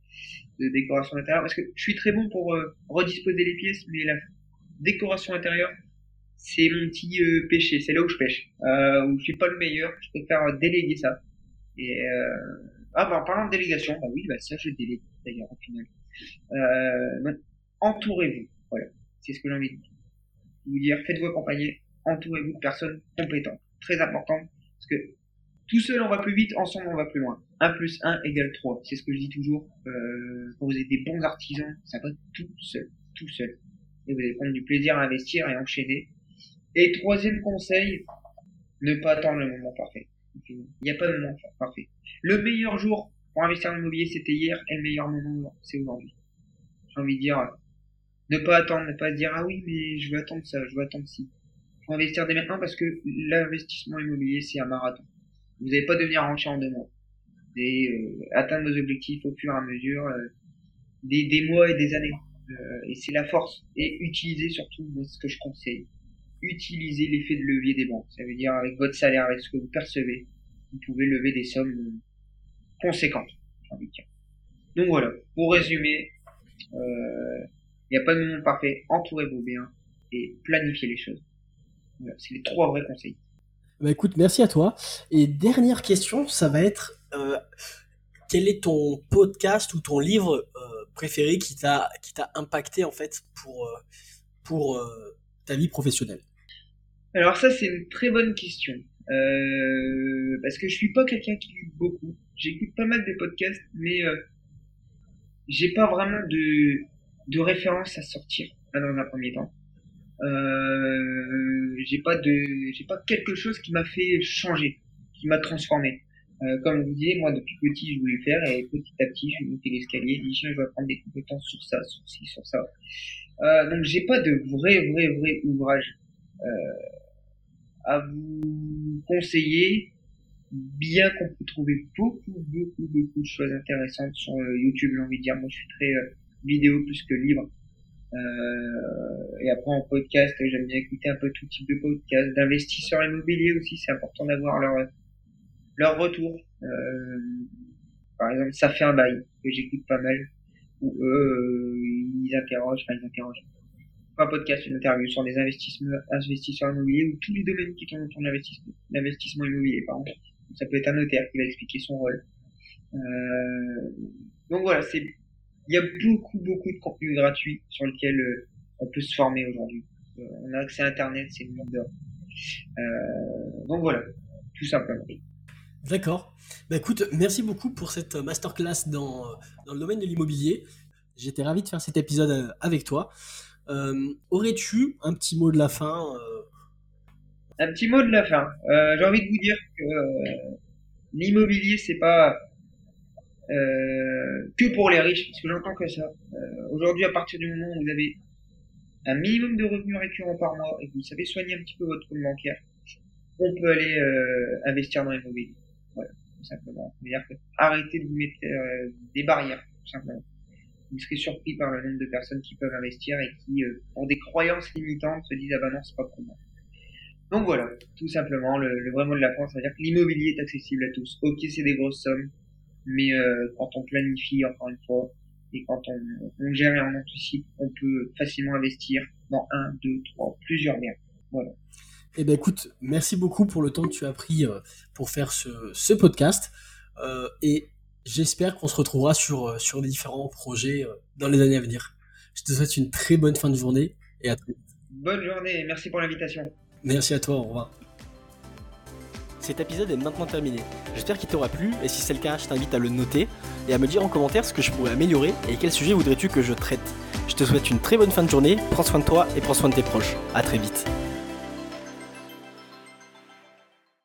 de décoration intérieure parce que je suis très bon pour euh, redisposer les pièces, mais la décoration intérieure, c'est mon petit euh, péché. C'est là où je pêche, euh, où je suis pas le meilleur. Je préfère déléguer ça. Et ah bah en parlant de délégation, bah oui, bah ça je délègue d'ailleurs au final. donc entourez-vous. Voilà, c'est ce que j'ai envie de vous dire. Faites-vous accompagner entourez-vous de personnes compétentes. Très important, parce que tout seul on va plus vite, ensemble on va plus loin. 1 plus 1 égale 3. C'est ce que je dis toujours. Euh, quand vous êtes des bons artisans, ça va tout seul. tout seul. Et vous allez prendre du plaisir à investir et enchaîner. Et troisième conseil, ne pas attendre le moment parfait. Il n'y a pas de moment parfait. Le meilleur jour pour investir en immobilier, c'était hier, et le meilleur moment, c'est aujourd'hui. J'ai envie de dire, ne pas attendre, ne pas dire, ah oui, mais je veux attendre ça, je veux attendre ci. Faut investir dès maintenant parce que l'investissement immobilier, c'est un marathon. Vous n'allez pas devenir rentier en deux mois. Et euh, atteindre vos objectifs au fur et à mesure, euh, des, des mois et des années. Euh, et c'est la force. Et utiliser surtout, moi, ce que je conseille, utiliser l'effet de levier des banques. Ça veut dire avec votre salaire, avec ce que vous percevez, vous pouvez lever des sommes conséquentes, de dire. Donc voilà, pour résumer, il euh, n'y a pas de moment parfait, entourez-vous bien et planifiez les choses. Voilà, c'est les trois vrais conseils. Bah écoute, merci à toi. Et dernière question, ça va être euh, quel est ton podcast ou ton livre euh, préféré qui t'a impacté en fait pour euh, euh, ta vie professionnelle? Alors ça c'est une très bonne question euh, parce que je suis pas quelqu'un qui lit beaucoup. J'écoute pas mal de podcasts, mais euh, j'ai pas vraiment de de référence à sortir dans un premier temps. Euh, j'ai pas de j'ai pas quelque chose qui m'a fait changer, qui m'a transformé. Euh, comme vous disiez, moi depuis petit je voulais le faire et petit à petit je vais monter l'escalier, je dis je vais apprendre des compétences sur ça, sur ci, sur ça. Euh, donc j'ai pas de vrai vrai vrai ouvrage euh, à vous conseiller, bien qu'on peut trouver beaucoup beaucoup beaucoup de choses intéressantes sur euh, YouTube. J'ai envie de dire, moi je suis très euh, vidéo plus que livre. Euh, et après en podcast, j'aime bien écouter un peu tout type de podcast, d'investisseurs immobiliers aussi, c'est important d'avoir leur leur retour. Euh, par exemple, ça fait un bail que j'écoute pas mal, où eux euh, ils interrogent, enfin ils interrogent. Un podcast, une interview sur des investissements, investisseurs immobiliers ou tous les domaines qui tournent autour de l'investissement, immobilier, par exemple. Ça peut être un notaire qui va expliquer son rôle. Euh, donc voilà, c'est il y a beaucoup beaucoup de contenu gratuit sur lequel euh, on peut se former aujourd'hui. Euh, on a accès à Internet, c'est le monde d'or. Donc voilà, tout simplement. D'accord. Bah écoute, merci beaucoup pour cette masterclass dans, dans le domaine de l'immobilier. J'étais ravi de faire cet épisode avec toi. Euh, Aurais-tu un petit mot de la fin euh... Un petit mot de la fin. Euh, J'ai envie de vous dire que euh, l'immobilier, c'est pas euh, que pour les riches, parce que j'entends que ça. Aujourd'hui, à partir du moment où vous avez un minimum de revenus récurrents par mois et que vous savez soigner un petit peu votre compte bancaire, on peut aller investir dans l'immobilier. Voilà, tout simplement. C'est-à-dire arrêtez de vous mettre euh, des barrières, tout simplement. Vous serez surpris par le nombre de personnes qui peuvent investir et qui, euh, pour des croyances limitantes, se disent ah bah non c'est pas pour. Donc voilà, tout simplement le, vrai mot de la fin, c'est-à-dire que l'immobilier est accessible à tous. Ok, c'est des grosses sommes, mais euh, quand on planifie encore une fois et quand on, on gère et on anticipe, on peut facilement investir dans un, deux, trois, plusieurs biens. Voilà. Eh ben écoute, merci beaucoup pour le temps que tu as pris euh, pour faire ce, podcast. Et j'espère qu'on se retrouvera sur, euh, sur différents projets dans les années à venir. Je te souhaite une très bonne fin de journée et à très vite. Bonne journée merci pour l'invitation. Merci à toi, au revoir. Cet épisode est maintenant terminé. J'espère qu'il t'aura plu et si c'est le cas, je t'invite à le noter et à me dire en commentaire ce que je pourrais améliorer et quel sujet voudrais-tu que je traite. Je te souhaite une très bonne fin de journée, prends soin de toi et prends soin de tes proches. À très vite.